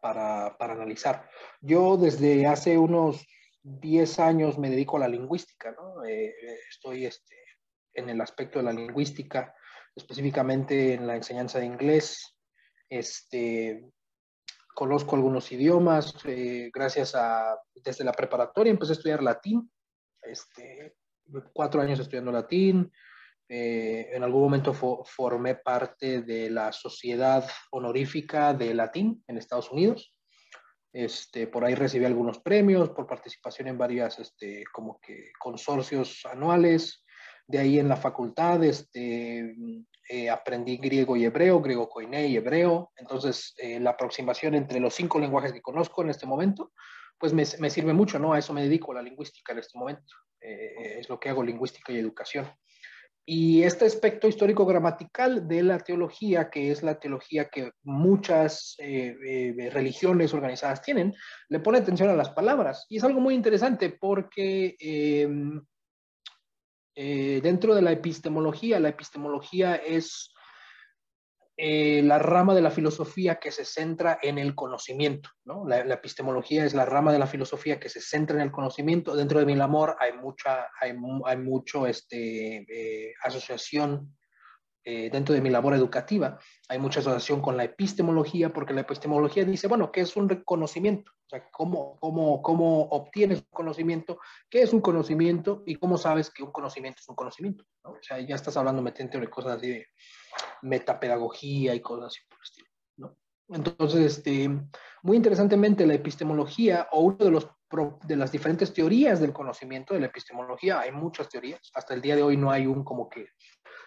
para, para analizar. Yo desde hace unos 10 años me dedico a la lingüística, ¿no? Eh, estoy este, en el aspecto de la lingüística, específicamente en la enseñanza de inglés. Este, conozco algunos idiomas, eh, gracias a, desde la preparatoria empecé a estudiar latín, este, cuatro años estudiando latín, eh, en algún momento formé parte de la Sociedad Honorífica de Latín en Estados Unidos. Este, por ahí recibí algunos premios por participación en varias este, como que consorcios anuales. De ahí en la facultad este, eh, aprendí griego y hebreo, griego koiné y hebreo. Entonces, eh, la aproximación entre los cinco lenguajes que conozco en este momento, pues me, me sirve mucho, ¿no? A eso me dedico, a la lingüística en este momento. es lo que hago, lingüística y educación. Y este aspecto histórico-gramatical de la teología, que es la teología que muchas eh, eh, religiones organizadas tienen, le pone atención a las palabras. Y es algo muy interesante porque eh, dentro de la epistemología, la epistemología es eh, la rama de la filosofía que se centra en el conocimiento. ¿no? La, epistemología es la rama de la filosofía que se centra en el conocimiento. Dentro de Milamor hay mucha, hay, hay mucho este, eh, asociación eh, dentro de mi labor educativa. Hay mucha asociación con la epistemología porque la epistemología dice, bueno, ¿qué es un conocimiento? O sea, ¿cómo, cómo, cómo obtienes un conocimiento? ¿Qué es un conocimiento? ¿Y cómo sabes que un conocimiento es un conocimiento? O sea, ya estás hablando metiendo de cosas así de metapedagogía y cosas así por el estilo, ¿no? Entonces, este, muy interesantemente, la epistemología o uno de los de las diferentes teorías del conocimiento de la epistemología, hay muchas teorías. Hasta el día de hoy no hay un como que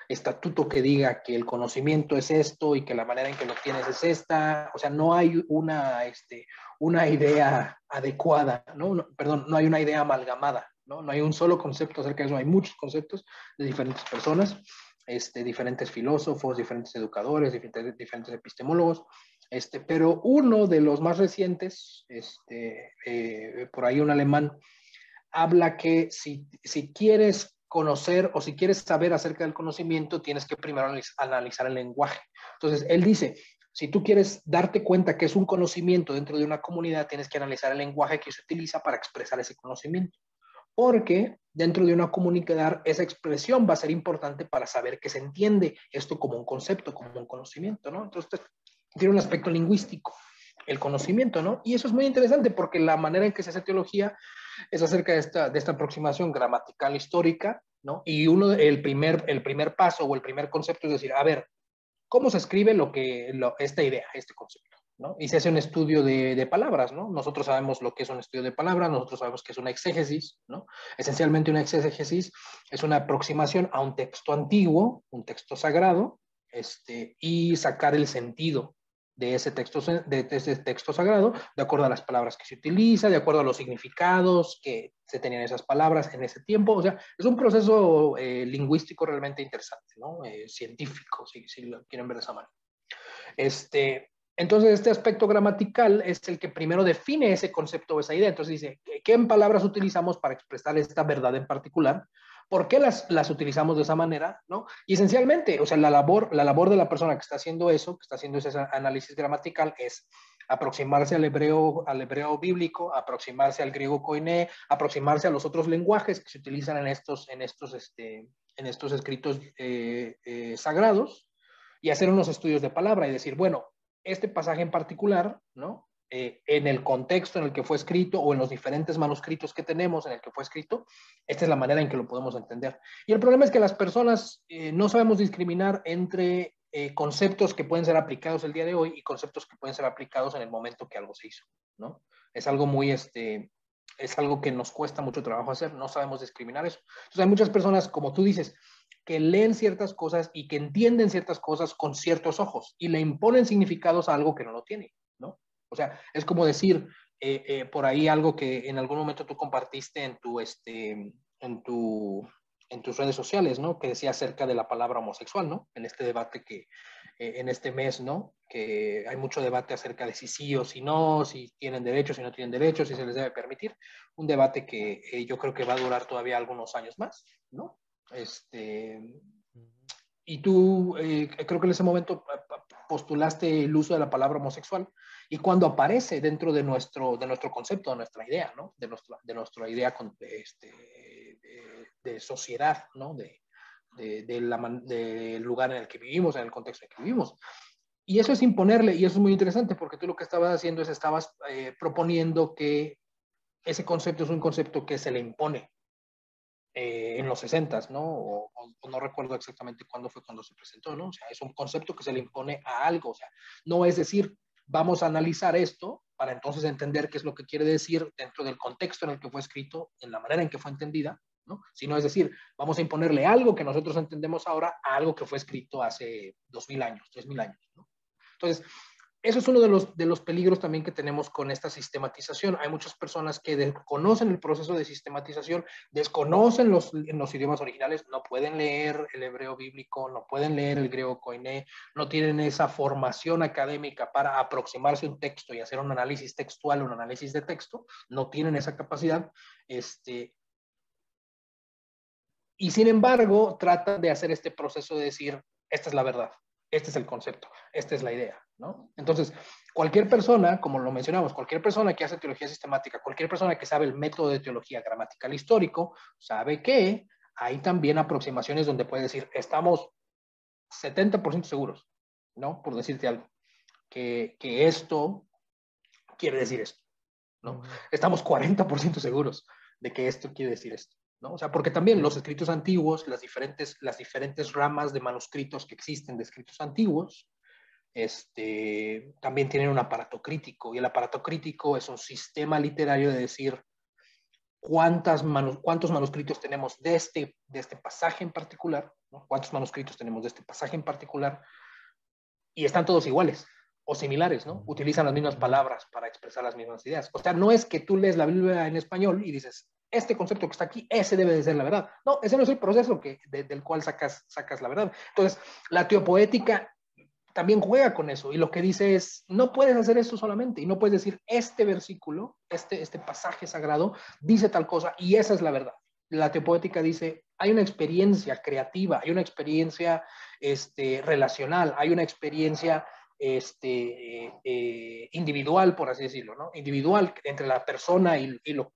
estatuto que diga que el conocimiento es esto y que la manera en que lo tienes es esta. O sea, no hay una, este, una idea adecuada, ¿no? Perdón, no hay una idea amalgamada, ¿no? No hay un solo concepto acerca de eso, hay muchos conceptos de diferentes personas este, diferentes filósofos, diferentes educadores, diferentes, diferentes epistemólogos, este, pero uno de los más recientes, este, eh, por ahí un alemán, habla que si, si quieres conocer o si quieres saber acerca del conocimiento, tienes que primero analizar el lenguaje. Entonces, él dice, si tú quieres darte cuenta que es un conocimiento dentro de una comunidad, tienes que analizar el lenguaje que se utiliza para expresar ese conocimiento porque dentro de una comunidad esa expresión va a ser importante para saber que se entiende esto como un concepto, como un conocimiento, ¿no? Entonces, tiene un aspecto lingüístico, el conocimiento, ¿no? Y eso es muy interesante porque la manera en que se hace teología es acerca de esta, de esta aproximación gramatical histórica, ¿no? Y uno, el primer, el primer paso o el primer concepto es decir, a ver, ¿cómo se escribe lo que, esta idea, este concepto? Y se hace un estudio de, palabras, ¿no? Nosotros sabemos lo que es un estudio de palabras, nosotros sabemos que es una exégesis, ¿no? Esencialmente una exégesis es una aproximación a un texto antiguo, un texto sagrado, este, y sacar el sentido de ese texto, de ese texto sagrado, de acuerdo a las palabras que se utiliza, de acuerdo a los significados que se tenían esas palabras en ese tiempo. O sea, es un proceso eh, lingüístico realmente interesante, ¿no? Eh, científico, si, lo quieren ver de esa manera. Este, entonces, este aspecto gramatical es el que primero define ese concepto o esa idea. Entonces dice, ¿qué palabras utilizamos para expresar esta verdad en particular? ¿Por qué las, las utilizamos de esa manera? ¿no? Y esencialmente, o sea, la labor, la labor de la persona que está haciendo eso, que está haciendo ese análisis gramatical, es aproximarse al hebreo, al hebreo bíblico, aproximarse al griego koiné, aproximarse a los otros lenguajes que se utilizan en estos, en estos, este, en estos escritos eh, eh, sagrados y hacer unos estudios de palabra y decir, bueno, este pasaje en particular, ¿no? Eh, en el contexto en el que fue escrito o en los diferentes manuscritos que tenemos en el que fue escrito, esta es la manera en que lo podemos entender. Y el problema es que las personas no sabemos discriminar entre conceptos que pueden ser aplicados el día de hoy y conceptos que pueden ser aplicados en el momento que algo se hizo, ¿no? Es algo muy, este, es algo que nos cuesta mucho trabajo hacer, no sabemos discriminar eso. Entonces hay muchas personas, como tú dices, que leen ciertas cosas y que entienden ciertas cosas con ciertos ojos y le imponen significados a algo que no lo tiene. O sea, es como decir eh, eh, por ahí algo que en algún momento tú compartiste en tu, este, en tu, en tus redes sociales, ¿no? Que decía acerca de la palabra homosexual, ¿no? En este debate que, eh, en este mes, ¿no? Que hay mucho debate acerca de si sí o si no, si tienen derechos, si no tienen derechos, si se les debe permitir. Un debate que eh, yo creo que va a durar todavía algunos años más, ¿no? Este, y tú, eh, creo que en ese momento postulaste el uso de la palabra homosexual y cuando aparece dentro de nuestro, de nuestro concepto, de nuestra idea, ¿no? De nuestra, de nuestra idea este, de, sociedad, ¿no? De, del lugar en el que vivimos, en el contexto en el que vivimos. Y eso es imponerle, y eso es muy interesante, porque tú lo que estabas haciendo es, estabas eh, proponiendo que ese concepto es un concepto que se le impone eh, en los 60, ¿no? O, no recuerdo exactamente cuándo fue cuando se presentó, ¿no? O sea, es un concepto que se le impone a algo, o sea, no es decir, vamos a analizar esto para entonces entender qué es lo que quiere decir dentro del contexto en el que fue escrito, en la manera en que fue entendida, ¿no? Sino es decir, vamos a imponerle algo que nosotros entendemos ahora a algo que fue escrito hace dos mil años, tres mil años, ¿no? Entonces, eso es uno de los, de los peligros también que tenemos con esta sistematización. Hay muchas personas que desconocen el proceso de sistematización, desconocen los, los idiomas originales, no pueden leer el hebreo bíblico, no pueden leer el griego koiné, no tienen esa formación académica para aproximarse a un texto y hacer un análisis textual, un análisis de texto, no tienen esa capacidad. Este, y sin embargo, tratan de hacer este proceso de decir, esta es la verdad, este es el concepto, esta es la idea, ¿no? Entonces, cualquier persona, como lo mencionamos, cualquier persona que hace teología sistemática, cualquier persona que sabe el método de teología gramatical histórico, sabe que hay también aproximaciones donde puede decir, estamos 70% seguros, ¿no? Por decirte algo, que, que esto quiere decir esto, ¿no? Estamos 40% seguros de que esto quiere decir esto. ¿No? O sea, porque también los escritos antiguos, las diferentes, las diferentes ramas de manuscritos que existen de escritos antiguos, este, también tienen un aparato crítico y el aparato crítico es un sistema literario de decir cuántas cuántos manuscritos tenemos de este, de este pasaje en particular, ¿no? cuántos manuscritos tenemos de este pasaje en particular y están todos iguales o similares, ¿no? Utilizan las mismas palabras para expresar las mismas ideas. O sea, no es que tú lees la Biblia en español y dices, este concepto que está aquí, ese debe de ser la verdad. No, ese no es el proceso que, del cual sacas, sacas la verdad. Entonces, la teopoética también juega con eso y lo que dice es, no puedes hacer esto solamente y no puedes decir, este versículo, este, este pasaje sagrado dice tal cosa y esa es la verdad. La teopoética dice, hay una experiencia creativa, hay una experiencia este, relacional, hay una experiencia este, eh, individual, por así decirlo, ¿no? Individual entre la persona y, y, lo,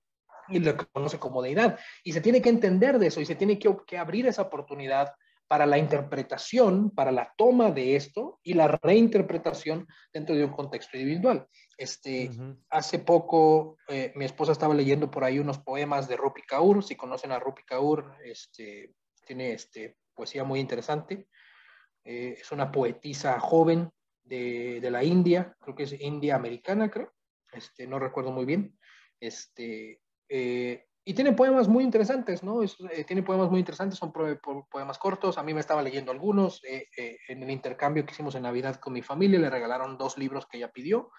y lo que conoce como deidad. Y se tiene que entender de eso y se tiene que, que abrir esa oportunidad para la interpretación, para la toma de esto y la reinterpretación dentro de un contexto individual. Este, Hace poco eh, mi esposa estaba leyendo por ahí unos poemas de Rupi Kaur. Si conocen a Rupi Kaur, este, tiene este, poesía muy interesante. Eh, es una poetisa joven de, de, la India, creo que es India americana, creo. Este, no recuerdo muy bien. Este, eh, y tiene poemas muy interesantes, ¿no? Eh, tiene poemas muy interesantes, son poemas cortos. A mí me estaba leyendo algunos. Eh, en el intercambio que hicimos en Navidad con mi familia, le regalaron dos libros que ella pidió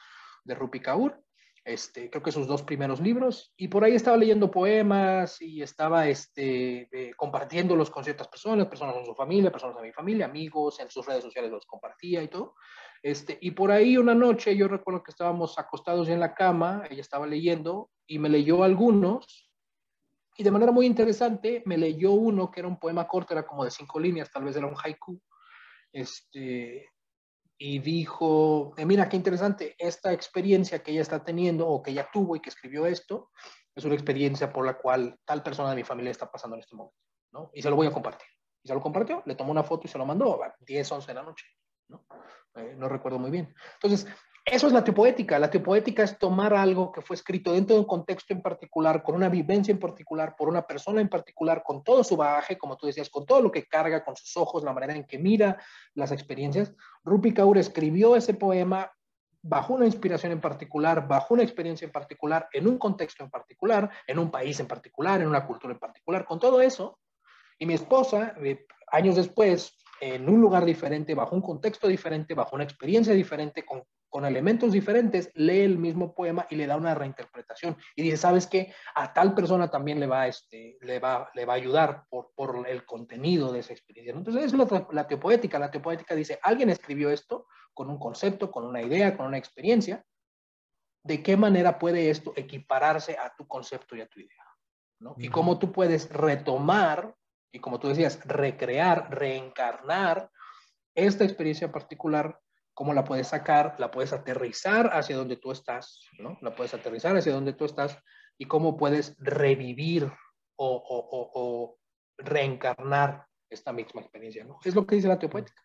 de Rupi Kaur. Este, creo que sus dos primeros libros. Y por ahí estaba leyendo poemas y estaba este, compartiéndolos con ciertas personas, personas en su familia, personas de mi familia, amigos, en sus redes sociales los compartía y todo. Este, y por ahí una noche yo recuerdo que estábamos acostados ya en la cama, ella estaba leyendo y me leyó algunos y de manera muy interesante me leyó uno que era un poema corto, era como de cinco líneas, tal vez era un haiku, este, y dijo, eh, mira, qué interesante, esta experiencia que ella está teniendo o que ella tuvo y que escribió esto, es una experiencia por la cual tal persona de mi familia está pasando en este momento, ¿no? Y se lo voy a compartir. Y se lo compartió, le tomó una foto y se lo mandó a 10, 11 de la noche, ¿no? Eh, no recuerdo muy bien. Entonces, eso es la teopoética. La teopoética es tomar algo que fue escrito dentro de un contexto en particular, con una vivencia en particular, por una persona en particular, con todo su bagaje, como tú decías, con todo lo que carga, con sus ojos, la manera en que mira las experiencias. Rupi Kaur escribió ese poema bajo una inspiración en particular, bajo una experiencia en particular, en un contexto en particular, en un país en particular, en una cultura en particular, con todo eso. Y mi esposa, años después, en un lugar diferente, bajo un contexto diferente, bajo una experiencia diferente, con con elementos diferentes, lee el mismo poema y le da una reinterpretación. Y dice, ¿sabes qué? A tal persona también le va, este, le va, le va a ayudar por, por el contenido de esa experiencia. Entonces, es la, la teopoética. La teopoética dice, alguien escribió esto con un concepto, con una idea, con una experiencia. ¿De qué manera puede esto equipararse a tu concepto y a tu idea? ¿no? Y cómo tú puedes retomar, y como tú decías, recrear, reencarnar esta experiencia particular cómo la puedes sacar, la puedes aterrizar hacia donde tú estás, ¿no? La puedes aterrizar hacia donde tú estás y cómo puedes revivir o, reencarnar esta misma experiencia, ¿no? Es lo que dice la teopoética.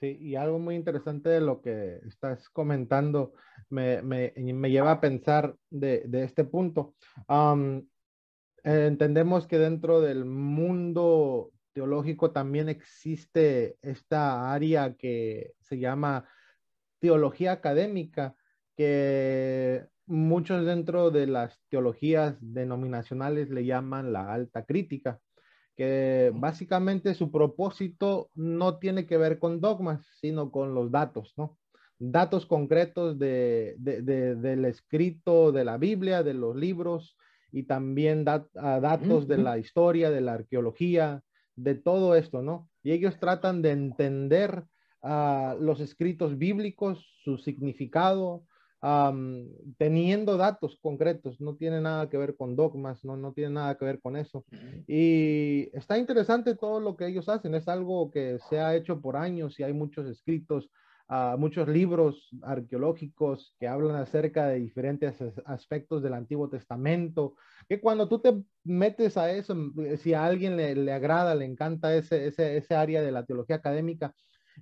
Sí, y algo muy interesante de lo que estás comentando me, lleva a pensar de este punto. Entendemos que dentro del mundo teológico también existe esta área que se llama teología académica, que muchos dentro de las teologías denominacionales le llaman la alta crítica, que básicamente su propósito no tiene que ver con dogmas, sino con los datos, ¿no? Datos concretos de, del escrito de la Biblia, de los libros, y también datos de la historia, de la arqueología, de todo esto, ¿no? Y ellos tratan de entender uh, los escritos bíblicos, su significado, um, teniendo datos concretos, no tiene nada que ver con dogmas, no, no tiene nada que ver con eso. Y está interesante todo lo que ellos hacen, es algo que se ha hecho por años y hay muchos escritos muchos libros arqueológicos que hablan acerca de diferentes aspectos del Antiguo Testamento, que cuando tú te metes a eso, si a alguien le, le agrada, le encanta ese, ese, ese, área de la teología académica,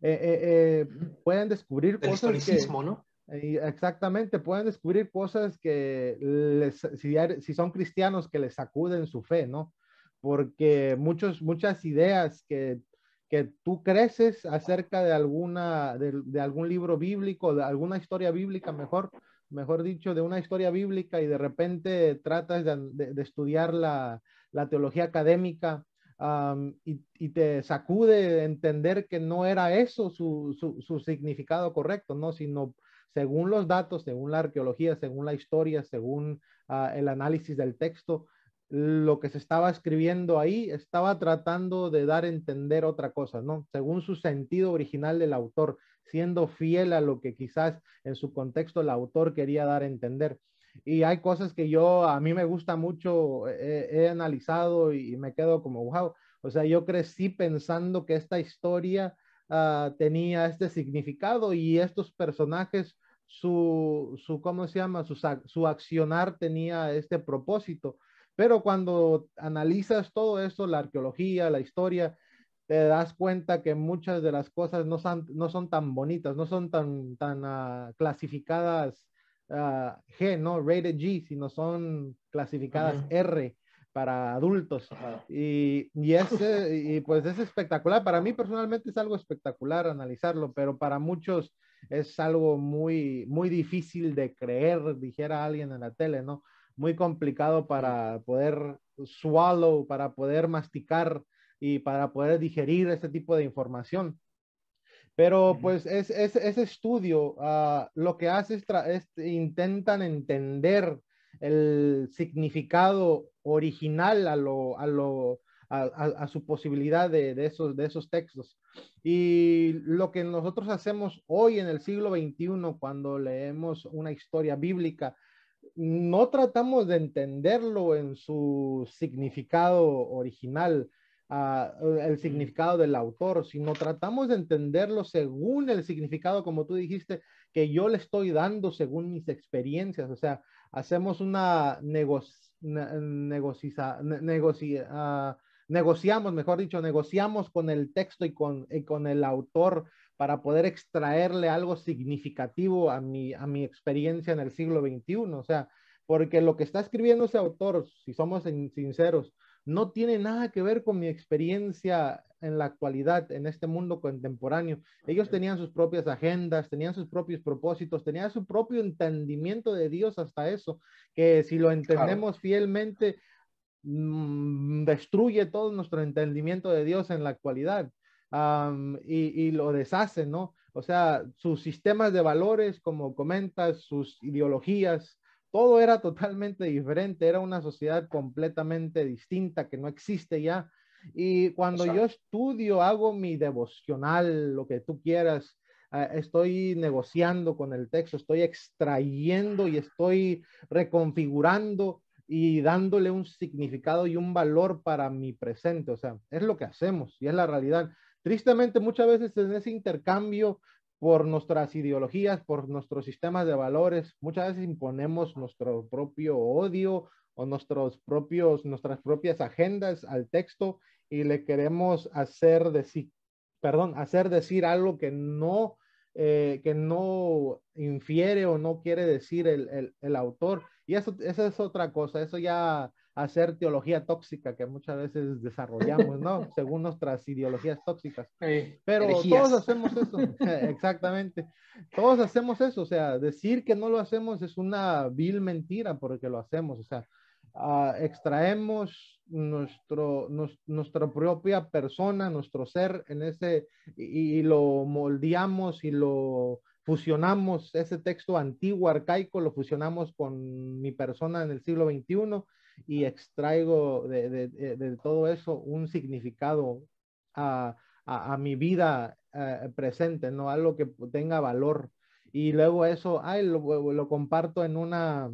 eh, eh, eh pueden descubrir El cosas que, ¿no? Exactamente, pueden descubrir cosas que les, si, si, son cristianos que les sacuden su fe, ¿no? Porque muchos, muchas ideas que que tú creces acerca de alguna, de, algún libro bíblico, de alguna historia bíblica, mejor, mejor dicho, de una historia bíblica y de repente tratas de, estudiar la, teología académica y, te sacude entender que no era eso su, su, significado correcto, ¿no? Sino según los datos, según la arqueología, según la historia, según ah, el análisis del texto, lo que se estaba escribiendo ahí estaba tratando de dar a entender otra cosa, ¿no? Según su sentido original del autor, siendo fiel a lo que quizás en su contexto el autor quería dar a entender. Y hay cosas que yo, a mí me gusta mucho, he, analizado y, me quedo como, wow, o sea, yo crecí pensando que esta historia ah, tenía este significado y estos personajes, su, su ¿cómo se llama? Su, su accionar tenía este propósito pero cuando analizas todo eso, la arqueología, la historia, te das cuenta que muchas de las cosas no son, no son tan bonitas, no son tan, tan uh, clasificadas uh, G, ¿no? Rated G, sino son clasificadas R para adultos. Y, y, es, y pues es espectacular. Para mí personalmente es algo espectacular analizarlo, pero para muchos es algo muy, muy difícil de creer, dijera alguien en la tele, ¿no? Muy complicado para poder swallow, para poder masticar y para poder digerir este tipo de información. Pero pues es, ese estudio uh, lo que hace es, intentan entender el significado original a, lo, a, lo, a, a su posibilidad de, de, esos, de esos textos. Y lo que nosotros hacemos hoy en el siglo XXI, cuando leemos una historia bíblica, no tratamos de entenderlo en su significado original, el significado del autor, sino tratamos de entenderlo según el significado, como tú dijiste, que yo le estoy dando según mis experiencias. O sea, hacemos una negocia, negocia, negociamos, mejor dicho, negociamos con el texto y con, y con el autor para poder extraerle algo significativo a mi, a mi experiencia en el siglo XXI. O sea, porque lo que está escribiendo ese autor, si somos sinceros, no tiene nada que ver con mi experiencia en la actualidad, en este mundo contemporáneo. Ellos tenían sus propias agendas, tenían sus propios propósitos, tenían su propio entendimiento de Dios hasta eso, que si lo entendemos fielmente, mmm, destruye todo nuestro entendimiento de Dios en la actualidad um, y, y lo deshace, ¿no? O sea, sus sistemas de valores, como comentas, sus ideologías, todo era totalmente diferente, era una sociedad completamente distinta que no existe ya. Y cuando yo estudio, hago mi devocional, lo que tú quieras, eh, estoy negociando con el texto, estoy extrayendo y estoy reconfigurando y dándole un significado y un valor para mi presente. O sea, es lo que hacemos y es la realidad. Tristemente, muchas veces en ese intercambio por nuestras ideologías, por nuestros sistemas de valores. Muchas veces imponemos nuestro propio odio o nuestros propios, nuestras propias agendas al texto y le queremos hacer decir, perdón, hacer decir algo que no, eh, que no infiere o no quiere decir el, el, el autor. Y eso, eso es otra cosa, eso ya hacer teología tóxica que muchas veces desarrollamos, ¿no? Según nuestras ideologías tóxicas. Pero todos hacemos eso, exactamente. Todos hacemos eso, o sea, decir que no lo hacemos es una vil mentira porque lo hacemos, o sea, uh, extraemos nuestro, nuestra propia persona, nuestro ser en ese, y, y lo moldeamos y lo fusionamos, ese texto antiguo, arcaico, lo fusionamos con mi persona en el siglo XXI y extraigo de, de, de todo eso un significado a, a, a mi vida uh, presente, ¿no? Algo que tenga valor. Y luego eso, ay, lo, lo, comparto en una,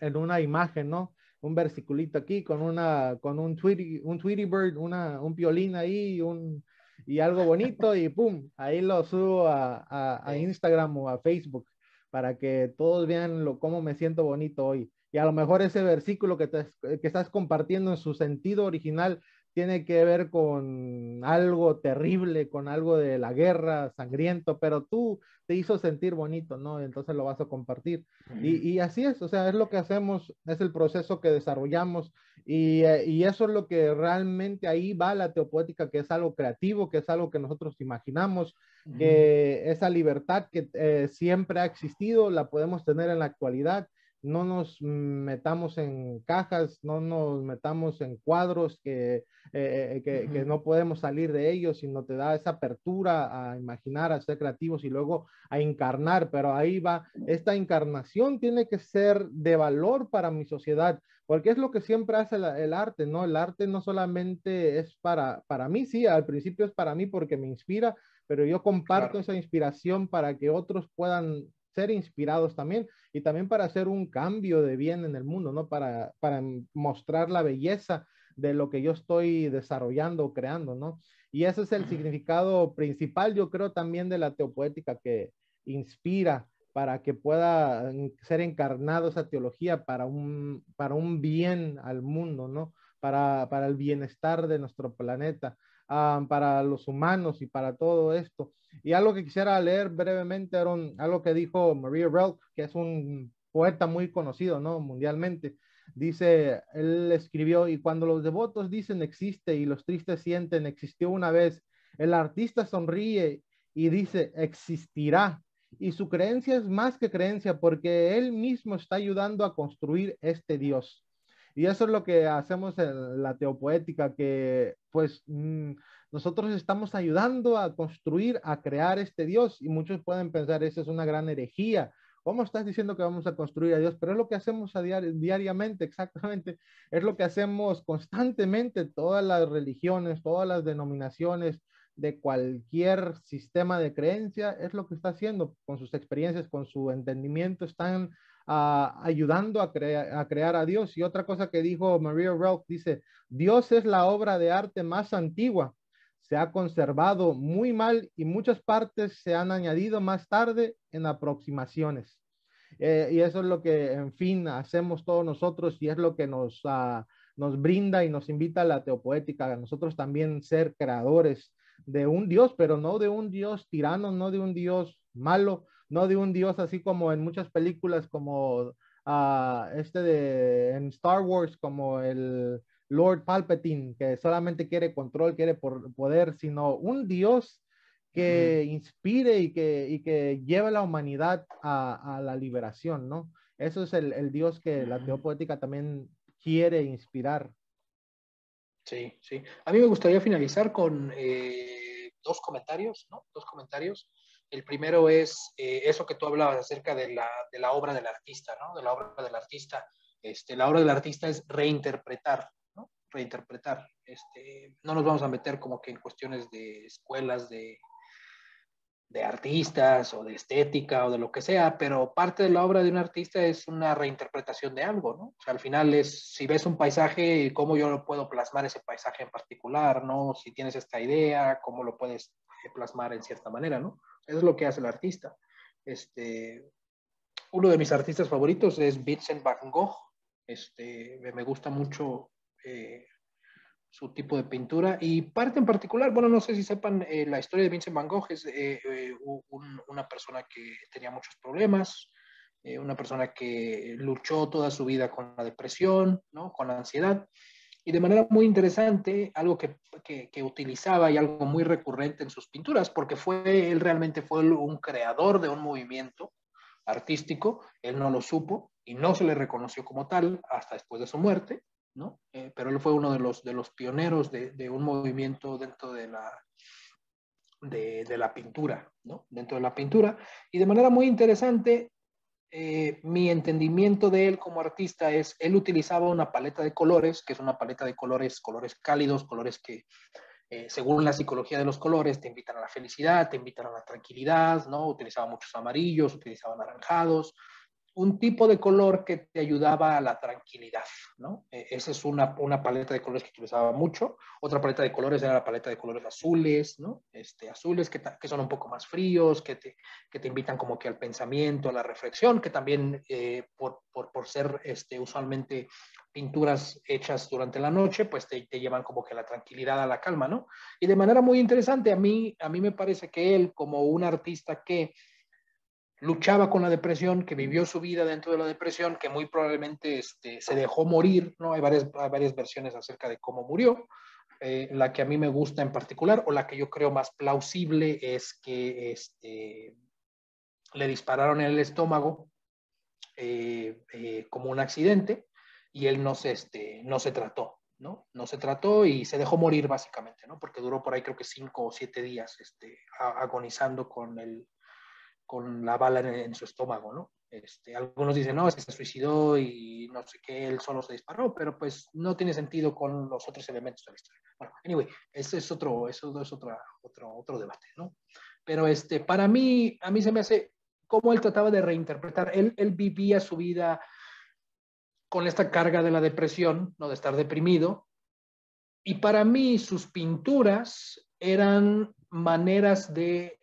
en una imagen, ¿no? Un versiculito aquí con una, con un Tweety, un Tweety Bird, una, un piolín ahí, un, y algo bonito y pum, ahí lo subo a, a, a Instagram o a Facebook para que todos vean lo, cómo me siento bonito hoy. Y a lo mejor ese versículo que, te, que estás compartiendo en su sentido original tiene que ver con algo terrible, con algo de la guerra, sangriento, pero tú te hizo sentir bonito, ¿no? Entonces lo vas a compartir. Y, y así es, o sea, es lo que hacemos, es el proceso que desarrollamos y, eh, y, eso es lo que realmente ahí va la teopoética, que es algo creativo, que es algo que nosotros imaginamos, que esa libertad que eh, siempre ha existido la podemos tener en la actualidad no nos metamos en cajas, no nos metamos en cuadros que, eh, eh que, uh -huh. que, no podemos salir de ellos, sino te da esa apertura a imaginar, a ser creativos y luego a encarnar, pero ahí va, esta encarnación tiene que ser de valor para mi sociedad, porque es lo que siempre hace el, el arte, ¿no? El arte no solamente es para, para mí, sí, al principio es para mí porque me inspira, pero yo comparto claro. esa inspiración para que otros puedan ser inspirados también y también para hacer un cambio de bien en el mundo, ¿no? Para, para mostrar la belleza de lo que yo estoy desarrollando o creando, ¿no? Y ese es el significado principal, yo creo, también de la teopoética que inspira para que pueda ser encarnado esa teología para un, para un bien al mundo, ¿no? Para, para el bienestar de nuestro planeta, um, para los humanos y para todo esto. Y algo que quisiera leer brevemente un, algo que dijo Maria Relk, que es un poeta muy conocido, ¿no? Mundialmente. Dice, él escribió, y cuando los devotos dicen existe y los tristes sienten existió una vez, el artista sonríe y dice existirá. Y su creencia es más que creencia porque él mismo está ayudando a construir este Dios. Y eso es lo que hacemos en la teopoética, que pues mmm, nosotros estamos ayudando a construir, a crear este Dios y muchos pueden pensar, eso es una gran herejía. ¿Cómo estás diciendo que vamos a construir a Dios? Pero es lo que hacemos a diari diariamente, exactamente. Es lo que hacemos constantemente, todas las religiones, todas las denominaciones de cualquier sistema de creencia, es lo que está haciendo con sus experiencias, con su entendimiento, están ayudando a, a, crear a Dios. Y otra cosa que dijo Maria Ralph dice, Dios es la obra de arte más antigua. Se ha conservado muy mal y muchas partes se han añadido más tarde en aproximaciones. Eh, y eso es lo que, en fin, hacemos todos nosotros y es lo que nos, uh, nos brinda y nos invita a la teopoética, a nosotros también ser creadores de un Dios, pero no de un Dios tirano, no de un Dios malo, no de un Dios así como en muchas películas como uh, este de en Star Wars, como el Lord Palpatine, que solamente quiere control, quiere por, poder, sino un Dios que inspire y que, y que lleve a la humanidad a, a, la liberación, ¿no? Eso es el, el Dios que la teopoética también quiere inspirar. Sí, sí. A mí me gustaría finalizar con eh, dos comentarios, ¿no? Dos comentarios. El primero es eh, eso que tú hablabas acerca de la, de la, obra del artista, ¿no? De la obra del artista. Este, la obra del artista es reinterpretar, ¿no? Reinterpretar. Este, no nos vamos a meter como que en cuestiones de escuelas de, de artistas o de estética o de lo que sea, pero parte de la obra de un artista es una reinterpretación de algo, ¿no? O sea, al final es, si ves un paisaje, cómo yo lo puedo plasmar ese paisaje en particular, ¿no? Si tienes esta idea, cómo lo puedes plasmar en cierta manera, ¿no? Es lo que hace el artista. Este, uno de mis artistas favoritos es Vincent Van Gogh. Este, me gusta mucho eh, su tipo de pintura y parte en particular, bueno, no sé si sepan, eh, la historia de Vincent Van Gogh es eh, una persona que tenía muchos problemas, una persona que luchó toda su vida con la depresión, ¿no? con la ansiedad, y de manera muy interesante, algo que, que, que, utilizaba y algo muy recurrente en sus pinturas, porque fue, él realmente fue un creador de un movimiento artístico, él no lo supo y no se le reconoció como tal hasta después de su muerte, ¿no? Eh, pero él fue uno de los, de los pioneros de, de un movimiento dentro de la, de, de, la pintura, ¿no? Dentro de la pintura. Y de manera muy interesante, eh, mi entendimiento de él como artista es, él utilizaba una paleta de colores, que es una paleta de colores, colores cálidos, colores que, eh, según la psicología de los colores, te invitan a la felicidad, te invitan a la tranquilidad, ¿no? Utilizaba muchos amarillos, utilizaba anaranjados, un tipo de color que te ayudaba a la tranquilidad, ¿no? E, esa es una, una, paleta de colores que utilizaba mucho. Otra paleta de colores era la paleta de colores azules, ¿no? Este, azules que, que son un poco más fríos, que te, que te invitan como que al pensamiento, a la reflexión, que también eh, por, por, por, ser este, usualmente pinturas hechas durante la noche, pues te, te, llevan como que la tranquilidad, a la calma, ¿no? Y de manera muy interesante, a mí, a mí me parece que él, como un artista que luchaba con la depresión, que vivió su vida dentro de la depresión, que muy probablemente este, se dejó morir, ¿no? Hay varias, hay varias versiones acerca de cómo murió. Eh, la que a mí me gusta en particular, o la que yo creo más plausible, es que este, le dispararon en el estómago eh, eh, como un accidente y él no se, este, no se trató, ¿no? No se trató y se dejó morir básicamente, ¿no? Porque duró por ahí creo que cinco o siete días este, agonizando con el, con la bala en, su estómago, ¿no? Este, algunos dicen, no, es que se suicidó y no sé qué, él solo se disparó, pero pues no tiene sentido con los otros elementos de la historia. Bueno, anyway, ese es otro, eso es otra, otro, otro debate, ¿no? Pero este, para mí, a mí se me hace cómo él trataba de reinterpretar, él, él vivía su vida con esta carga de la depresión, ¿no? De estar deprimido, y para mí sus pinturas eran maneras de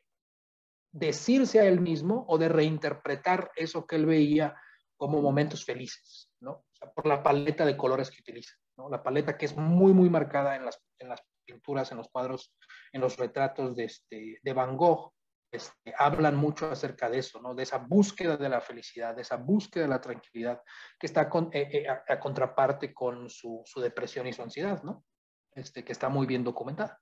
decirse a él mismo o de reinterpretar eso que él veía como momentos felices, ¿no? Por la paleta de colores que utiliza, ¿no? La paleta que es muy, muy marcada en las, en las pinturas, en los cuadros, en los retratos de, este, de Van Gogh, este, hablan mucho acerca de eso, ¿no? De esa búsqueda de la felicidad, de esa búsqueda de la tranquilidad, que está eh, eh, a, a, contraparte con su, su, depresión y su ansiedad, ¿no? Este, que está muy bien documentada.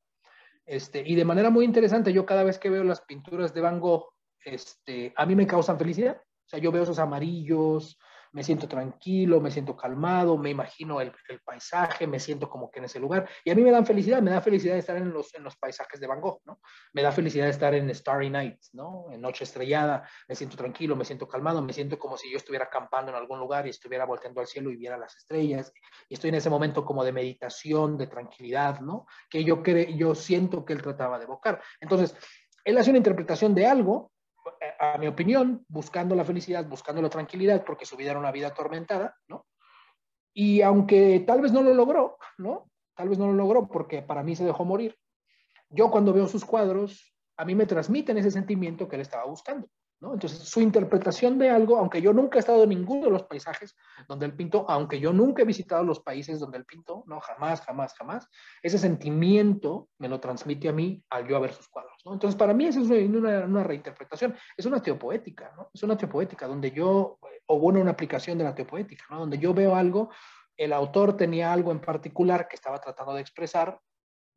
Este, y de manera muy interesante, yo cada vez que veo las pinturas de Van Gogh, este, a mí me causan felicidad. O sea, yo veo esos amarillos, me siento tranquilo, me siento calmado, me imagino el, paisaje, me siento como que en ese lugar. Y a mí me dan felicidad, me da felicidad estar en los, en los paisajes de Van Gogh, ¿no? Me da felicidad estar en Starry Night, ¿no? En Noche Estrellada, me siento tranquilo, me siento calmado, me siento como si yo estuviera acampando en algún lugar y estuviera volteando al cielo y viera las estrellas. Y estoy en ese momento como de meditación, de tranquilidad, ¿no? Que yo, cre yo siento que él trataba de evocar. Entonces, él hace una interpretación de algo a mi opinión, buscando la felicidad, buscando la tranquilidad, porque su vida era una vida atormentada, ¿no? Y aunque tal vez no lo logró, ¿no? Tal vez no lo logró porque para mí se dejó morir. Yo cuando veo sus cuadros, a mí me transmiten ese sentimiento que él estaba buscando. Entonces, su interpretación de algo, aunque yo nunca he estado en ninguno de los paisajes donde él pintó, aunque yo nunca he visitado los países donde él pintó, no, jamás, jamás, jamás, ese sentimiento me lo transmite a mí al yo ver sus cuadros, ¿no? Entonces, para mí eso es una, una reinterpretación, es una teopoética, ¿no? Es una teopoética donde yo, o bueno, una aplicación de la teopoética, ¿no? Donde yo veo algo, el autor tenía algo en particular que estaba tratando de expresar,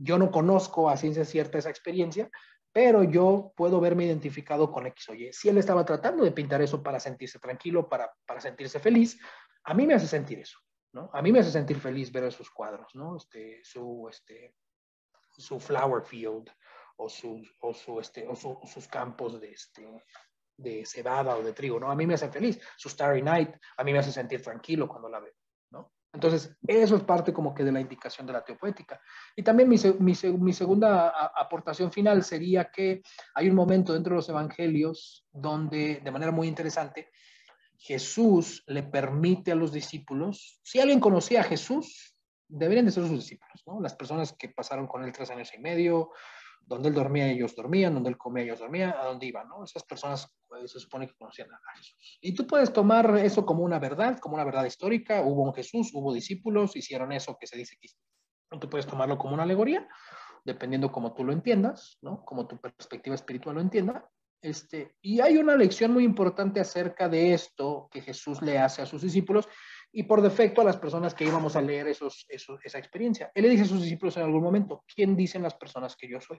yo no conozco a ciencia cierta esa experiencia, pero yo puedo verme identificado con X o Y. Si él estaba tratando de pintar eso para sentirse tranquilo, para, para sentirse feliz, a mí me hace sentir eso, ¿no? A mí me hace sentir feliz ver esos cuadros, ¿no? Este, su, este, su flower field o, su, o, su, este, o sus campos de, este, de cebada o de trigo, ¿no? A mí me hace feliz. Su Starry Night, a mí me hace sentir tranquilo cuando la veo. Entonces, eso es parte como que de la indicación de la teopoética. Y también mi, mi, segunda aportación final sería que hay un momento dentro de los evangelios donde, de manera muy interesante, Jesús le permite a los discípulos, si alguien conocía a Jesús, deberían de ser sus discípulos, ¿no? Las personas que pasaron con él tres años y medio, donde él dormía, ellos dormían, donde él comía, ellos dormían, a dónde iban, ¿no? Esas personas pues, se supone que conocían a Jesús. Y tú puedes tomar eso como una verdad, como una verdad histórica, hubo un Jesús, hubo discípulos, hicieron eso que se dice aquí. Tú puedes tomarlo como una alegoría, dependiendo como tú lo entiendas, ¿no? Como tu perspectiva espiritual lo entienda. Este, y hay una lección muy importante acerca de esto que Jesús le hace a sus discípulos y por defecto a las personas que íbamos a leer esos, esa experiencia. Él le dice a sus discípulos en algún momento, ¿quién dicen las personas que yo soy?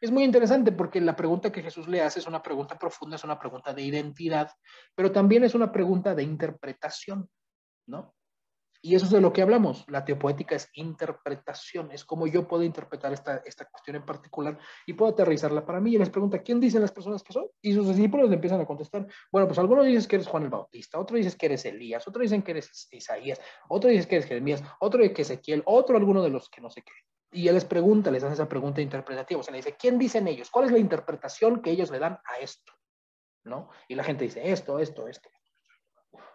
Es muy interesante porque la pregunta que Jesús le hace es una pregunta profunda, es una pregunta de identidad, pero también es una pregunta de interpretación, ¿no? Y eso es de lo que hablamos. La teopoética es interpretación, es como yo puedo interpretar esta, esta cuestión en particular y puedo aterrizarla para mí. Y les pregunta, ¿quién dicen las personas que son? Y sus discípulos le empiezan a contestar, bueno, pues algunos dicen que eres Juan el Bautista, otros dicen que eres Elías, otros dicen que eres Isaías, otros dicen que eres Jeremías, otro que Ezequiel, otro alguno de los que no sé qué. Y él les pregunta, les hace esa pregunta interpretativa, o sea, le dice, ¿quién dicen ellos? ¿Cuál es la interpretación que ellos le dan a esto? ¿No? Y la gente dice, esto, esto, esto.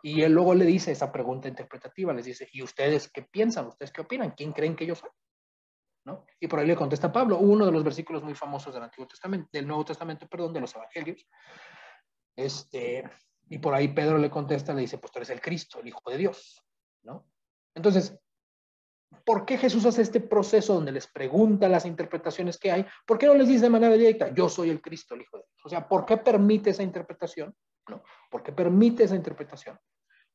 Y él luego le dice esa pregunta interpretativa, les dice, ¿y ustedes qué piensan? ¿Ustedes qué opinan? ¿Quién creen que yo soy? ¿No? Y por ahí le contesta Pablo, uno de los versículos muy famosos del Antiguo Testamento, del Nuevo Testamento, perdón, de los Evangelios. Este, y por ahí Pedro le contesta, le dice, pues tú eres el Cristo, el Hijo de Dios, ¿no? Entonces, ¿por qué Jesús hace este proceso donde les pregunta las interpretaciones que hay? ¿Por qué no les dice de manera directa, yo soy el Cristo, el Hijo de Dios? O sea, ¿por qué permite esa interpretación? ¿No? ¿Por qué permite esa interpretación?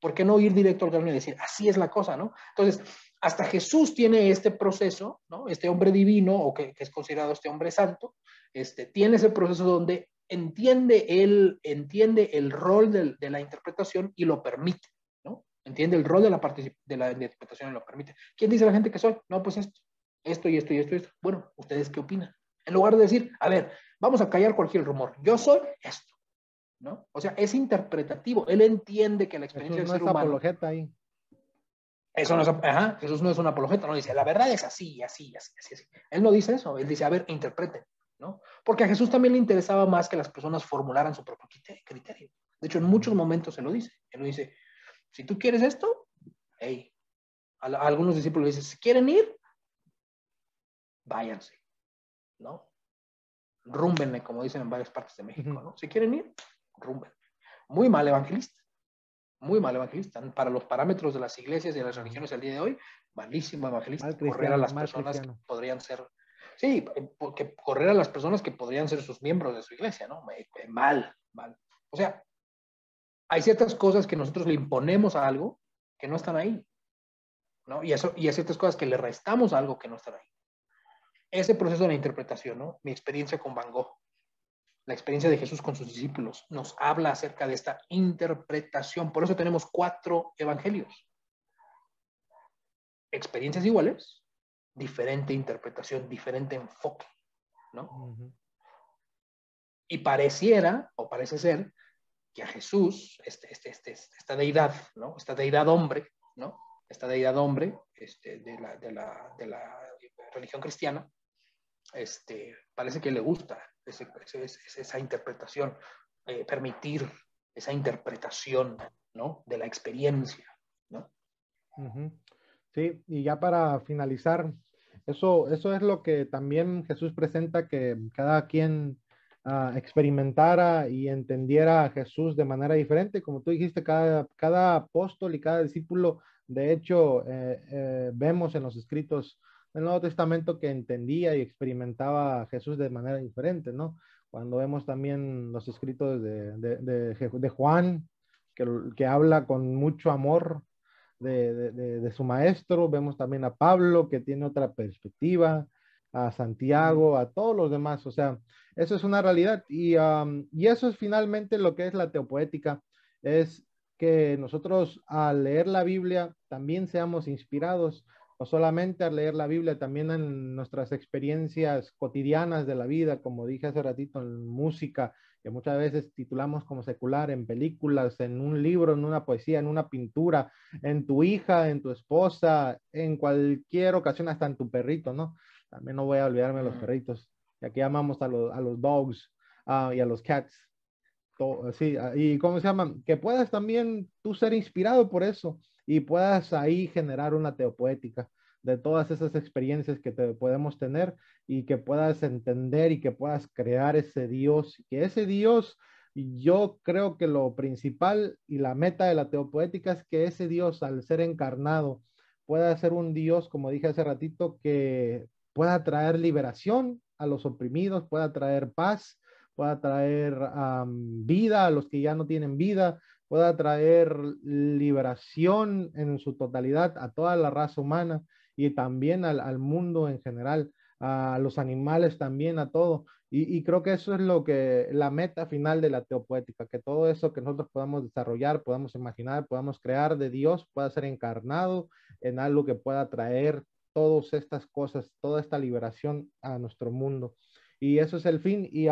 ¿Por qué no ir directo al grano y decir, así es la cosa, ¿no? Entonces, hasta Jesús tiene este proceso, ¿no? Este hombre divino, o que, es considerado este hombre santo, este, tiene ese proceso donde entiende él, entiende el rol de, la interpretación y lo permite, ¿no? Entiende el rol de la, de la interpretación y lo permite. ¿Quién dice la gente que soy? No, pues esto, esto y esto y esto y esto. Bueno, ¿ustedes qué opinan? En lugar de decir, a ver, vamos a callar cualquier rumor, yo soy esto. ¿No? O sea, es interpretativo. Él entiende que la experiencia Jesús no es apologeta ahí. Eso no es, ajá, Jesús no es una apologeta, no dice, la verdad es así, así, así, así, así. Él no dice eso, él dice, a ver, interpreten, ¿no? Porque a Jesús también le interesaba más que las personas formularan su propio criterio. De hecho, en muchos momentos se lo dice. Él lo dice, si tú quieres esto, hey, a, algunos discípulos le dice, si quieren ir, váyanse, ¿no? Rúmbenme, como dicen en varias partes de México, ¿no? Si quieren ir, Rumben. Muy mal evangelista. Muy mal evangelista. Para los parámetros de las iglesias y de las religiones al día de hoy, malísimo evangelista. correr a las personas que podrían ser. Sí, porque correr a las personas que podrían ser sus miembros de su iglesia, ¿no? Mal, mal. O sea, hay ciertas cosas que nosotros le imponemos a algo que no están ahí. ¿no? Y, eso, y hay ciertas cosas que le restamos a algo que no están ahí. Ese proceso de la interpretación, ¿no? Mi experiencia con Van Gogh la experiencia de Jesús con sus discípulos nos habla acerca de esta interpretación. Por eso tenemos cuatro evangelios. Experiencias iguales, diferente interpretación, diferente enfoque, ¿no? Y pareciera, o parece ser, que a Jesús, este, este, este, esta deidad, ¿no? Esta deidad hombre, ¿no? Esta deidad hombre este, de, la, de, la, de la religión cristiana, este, parece que le gusta esa interpretación, eh, permitir esa interpretación, ¿no? De la experiencia, ¿no? Sí, y ya para finalizar, eso, eso es lo que también Jesús presenta, que cada quien uh, experimentara y entendiera a Jesús de manera diferente. Como tú dijiste, cada, cada apóstol y cada discípulo, de hecho, eh, eh, vemos en los escritos del Nuevo Testamento que entendía y experimentaba a Jesús de manera diferente, ¿no? Cuando vemos también los escritos de, de, de, Juan, que, que, habla con mucho amor de, su maestro, vemos también a Pablo, que tiene otra perspectiva, a Santiago, a todos los demás, o sea, eso es una realidad y, y eso es finalmente lo que es la teopoética, es que nosotros al leer la Biblia también seamos inspirados no solamente al leer la Biblia, también en nuestras experiencias cotidianas de la vida, como dije hace ratito, en música, que muchas veces titulamos como secular, en películas, en un libro, en una poesía, en una pintura, en tu hija, en tu esposa, en cualquier ocasión, hasta en tu perrito, ¿no? También no voy a olvidarme de los perritos, y aquí amamos a los, a los dogs uh, y a los cats. sí, ah, y cómo se llaman, que puedas también tú ser inspirado por eso y puedas ahí generar una teopoética de todas esas experiencias que te podemos tener y que puedas entender y que puedas crear ese Dios, que ese Dios, yo creo que lo principal y la meta de la teopoética es que ese Dios al ser encarnado pueda ser un Dios, como dije hace ratito, que pueda traer liberación a los oprimidos, pueda traer paz, pueda traer vida a los que ya no tienen vida, pueda traer liberación en su totalidad a toda la raza humana y también al, mundo en general, a los animales también, a todo. Y, creo que eso es lo que, la meta final de la teopoética, que todo eso que nosotros podamos desarrollar, podamos imaginar, podamos crear de Dios, pueda ser encarnado en algo que pueda traer todas estas cosas, toda esta liberación a nuestro mundo. Y eso es el fin. Y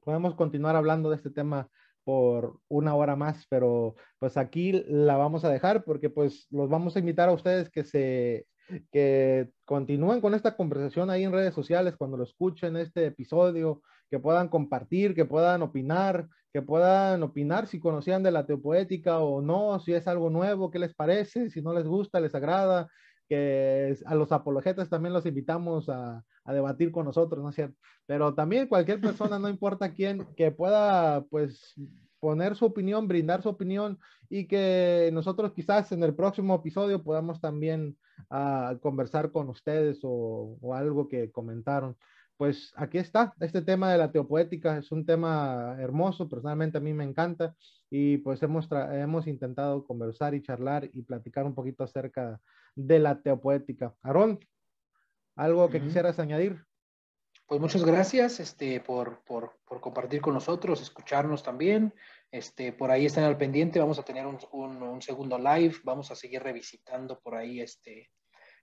podemos continuar hablando de este tema por una hora más, pero pues aquí la vamos a dejar porque pues los vamos a invitar a ustedes que se que continúen con esta conversación ahí en redes sociales cuando lo escuchen este episodio, que puedan compartir, que puedan opinar, que puedan opinar si conocían de la teopoética o no, si es algo nuevo, qué les parece, si no les gusta, les agrada, que a los apologetas también los invitamos a, a, debatir con nosotros, ¿no es cierto? Pero también cualquier persona, no importa quién, que pueda, pues, poner su opinión, brindar su opinión y que nosotros quizás en el próximo episodio podamos también uh, conversar con ustedes o, o, algo que comentaron. Pues aquí está, este tema de la teopoética es un tema hermoso, personalmente a mí me encanta y pues hemos, hemos intentado conversar y charlar y platicar un poquito acerca de la teopoética. Aarón, ¿algo que quisieras añadir? Pues muchas gracias este, por, por, por, compartir con nosotros, escucharnos también. Este, por ahí estén al pendiente, vamos a tener un, un, segundo live, vamos a seguir revisitando por ahí este,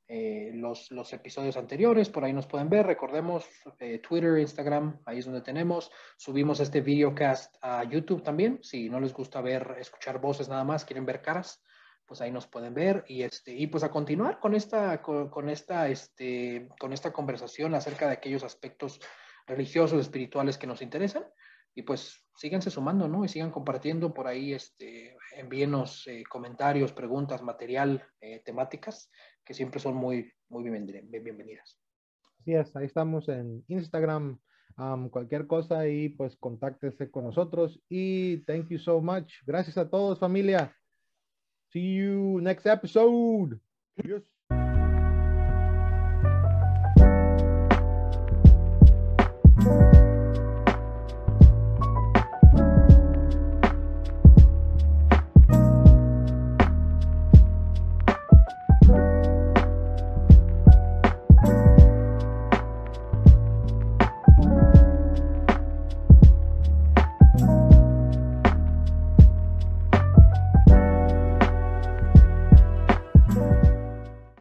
eh, los, los, episodios anteriores, por ahí nos pueden ver. Recordemos eh, Twitter, Instagram, ahí es donde tenemos. Subimos este videocast a YouTube también. Si no les gusta ver, escuchar voces nada más, quieren ver caras, pues ahí nos pueden ver y este y pues a continuar con esta con, esta este con esta conversación acerca de aquellos aspectos religiosos espirituales que nos interesan y pues síganse sumando no y sigan compartiendo por ahí este envíenos eh, comentarios preguntas material temáticas que siempre son muy muy bienvenidas así es ahí estamos en Instagram cualquier cosa y pues contáctese con nosotros y thank you so much gracias a todos familia See you next episode. Yes.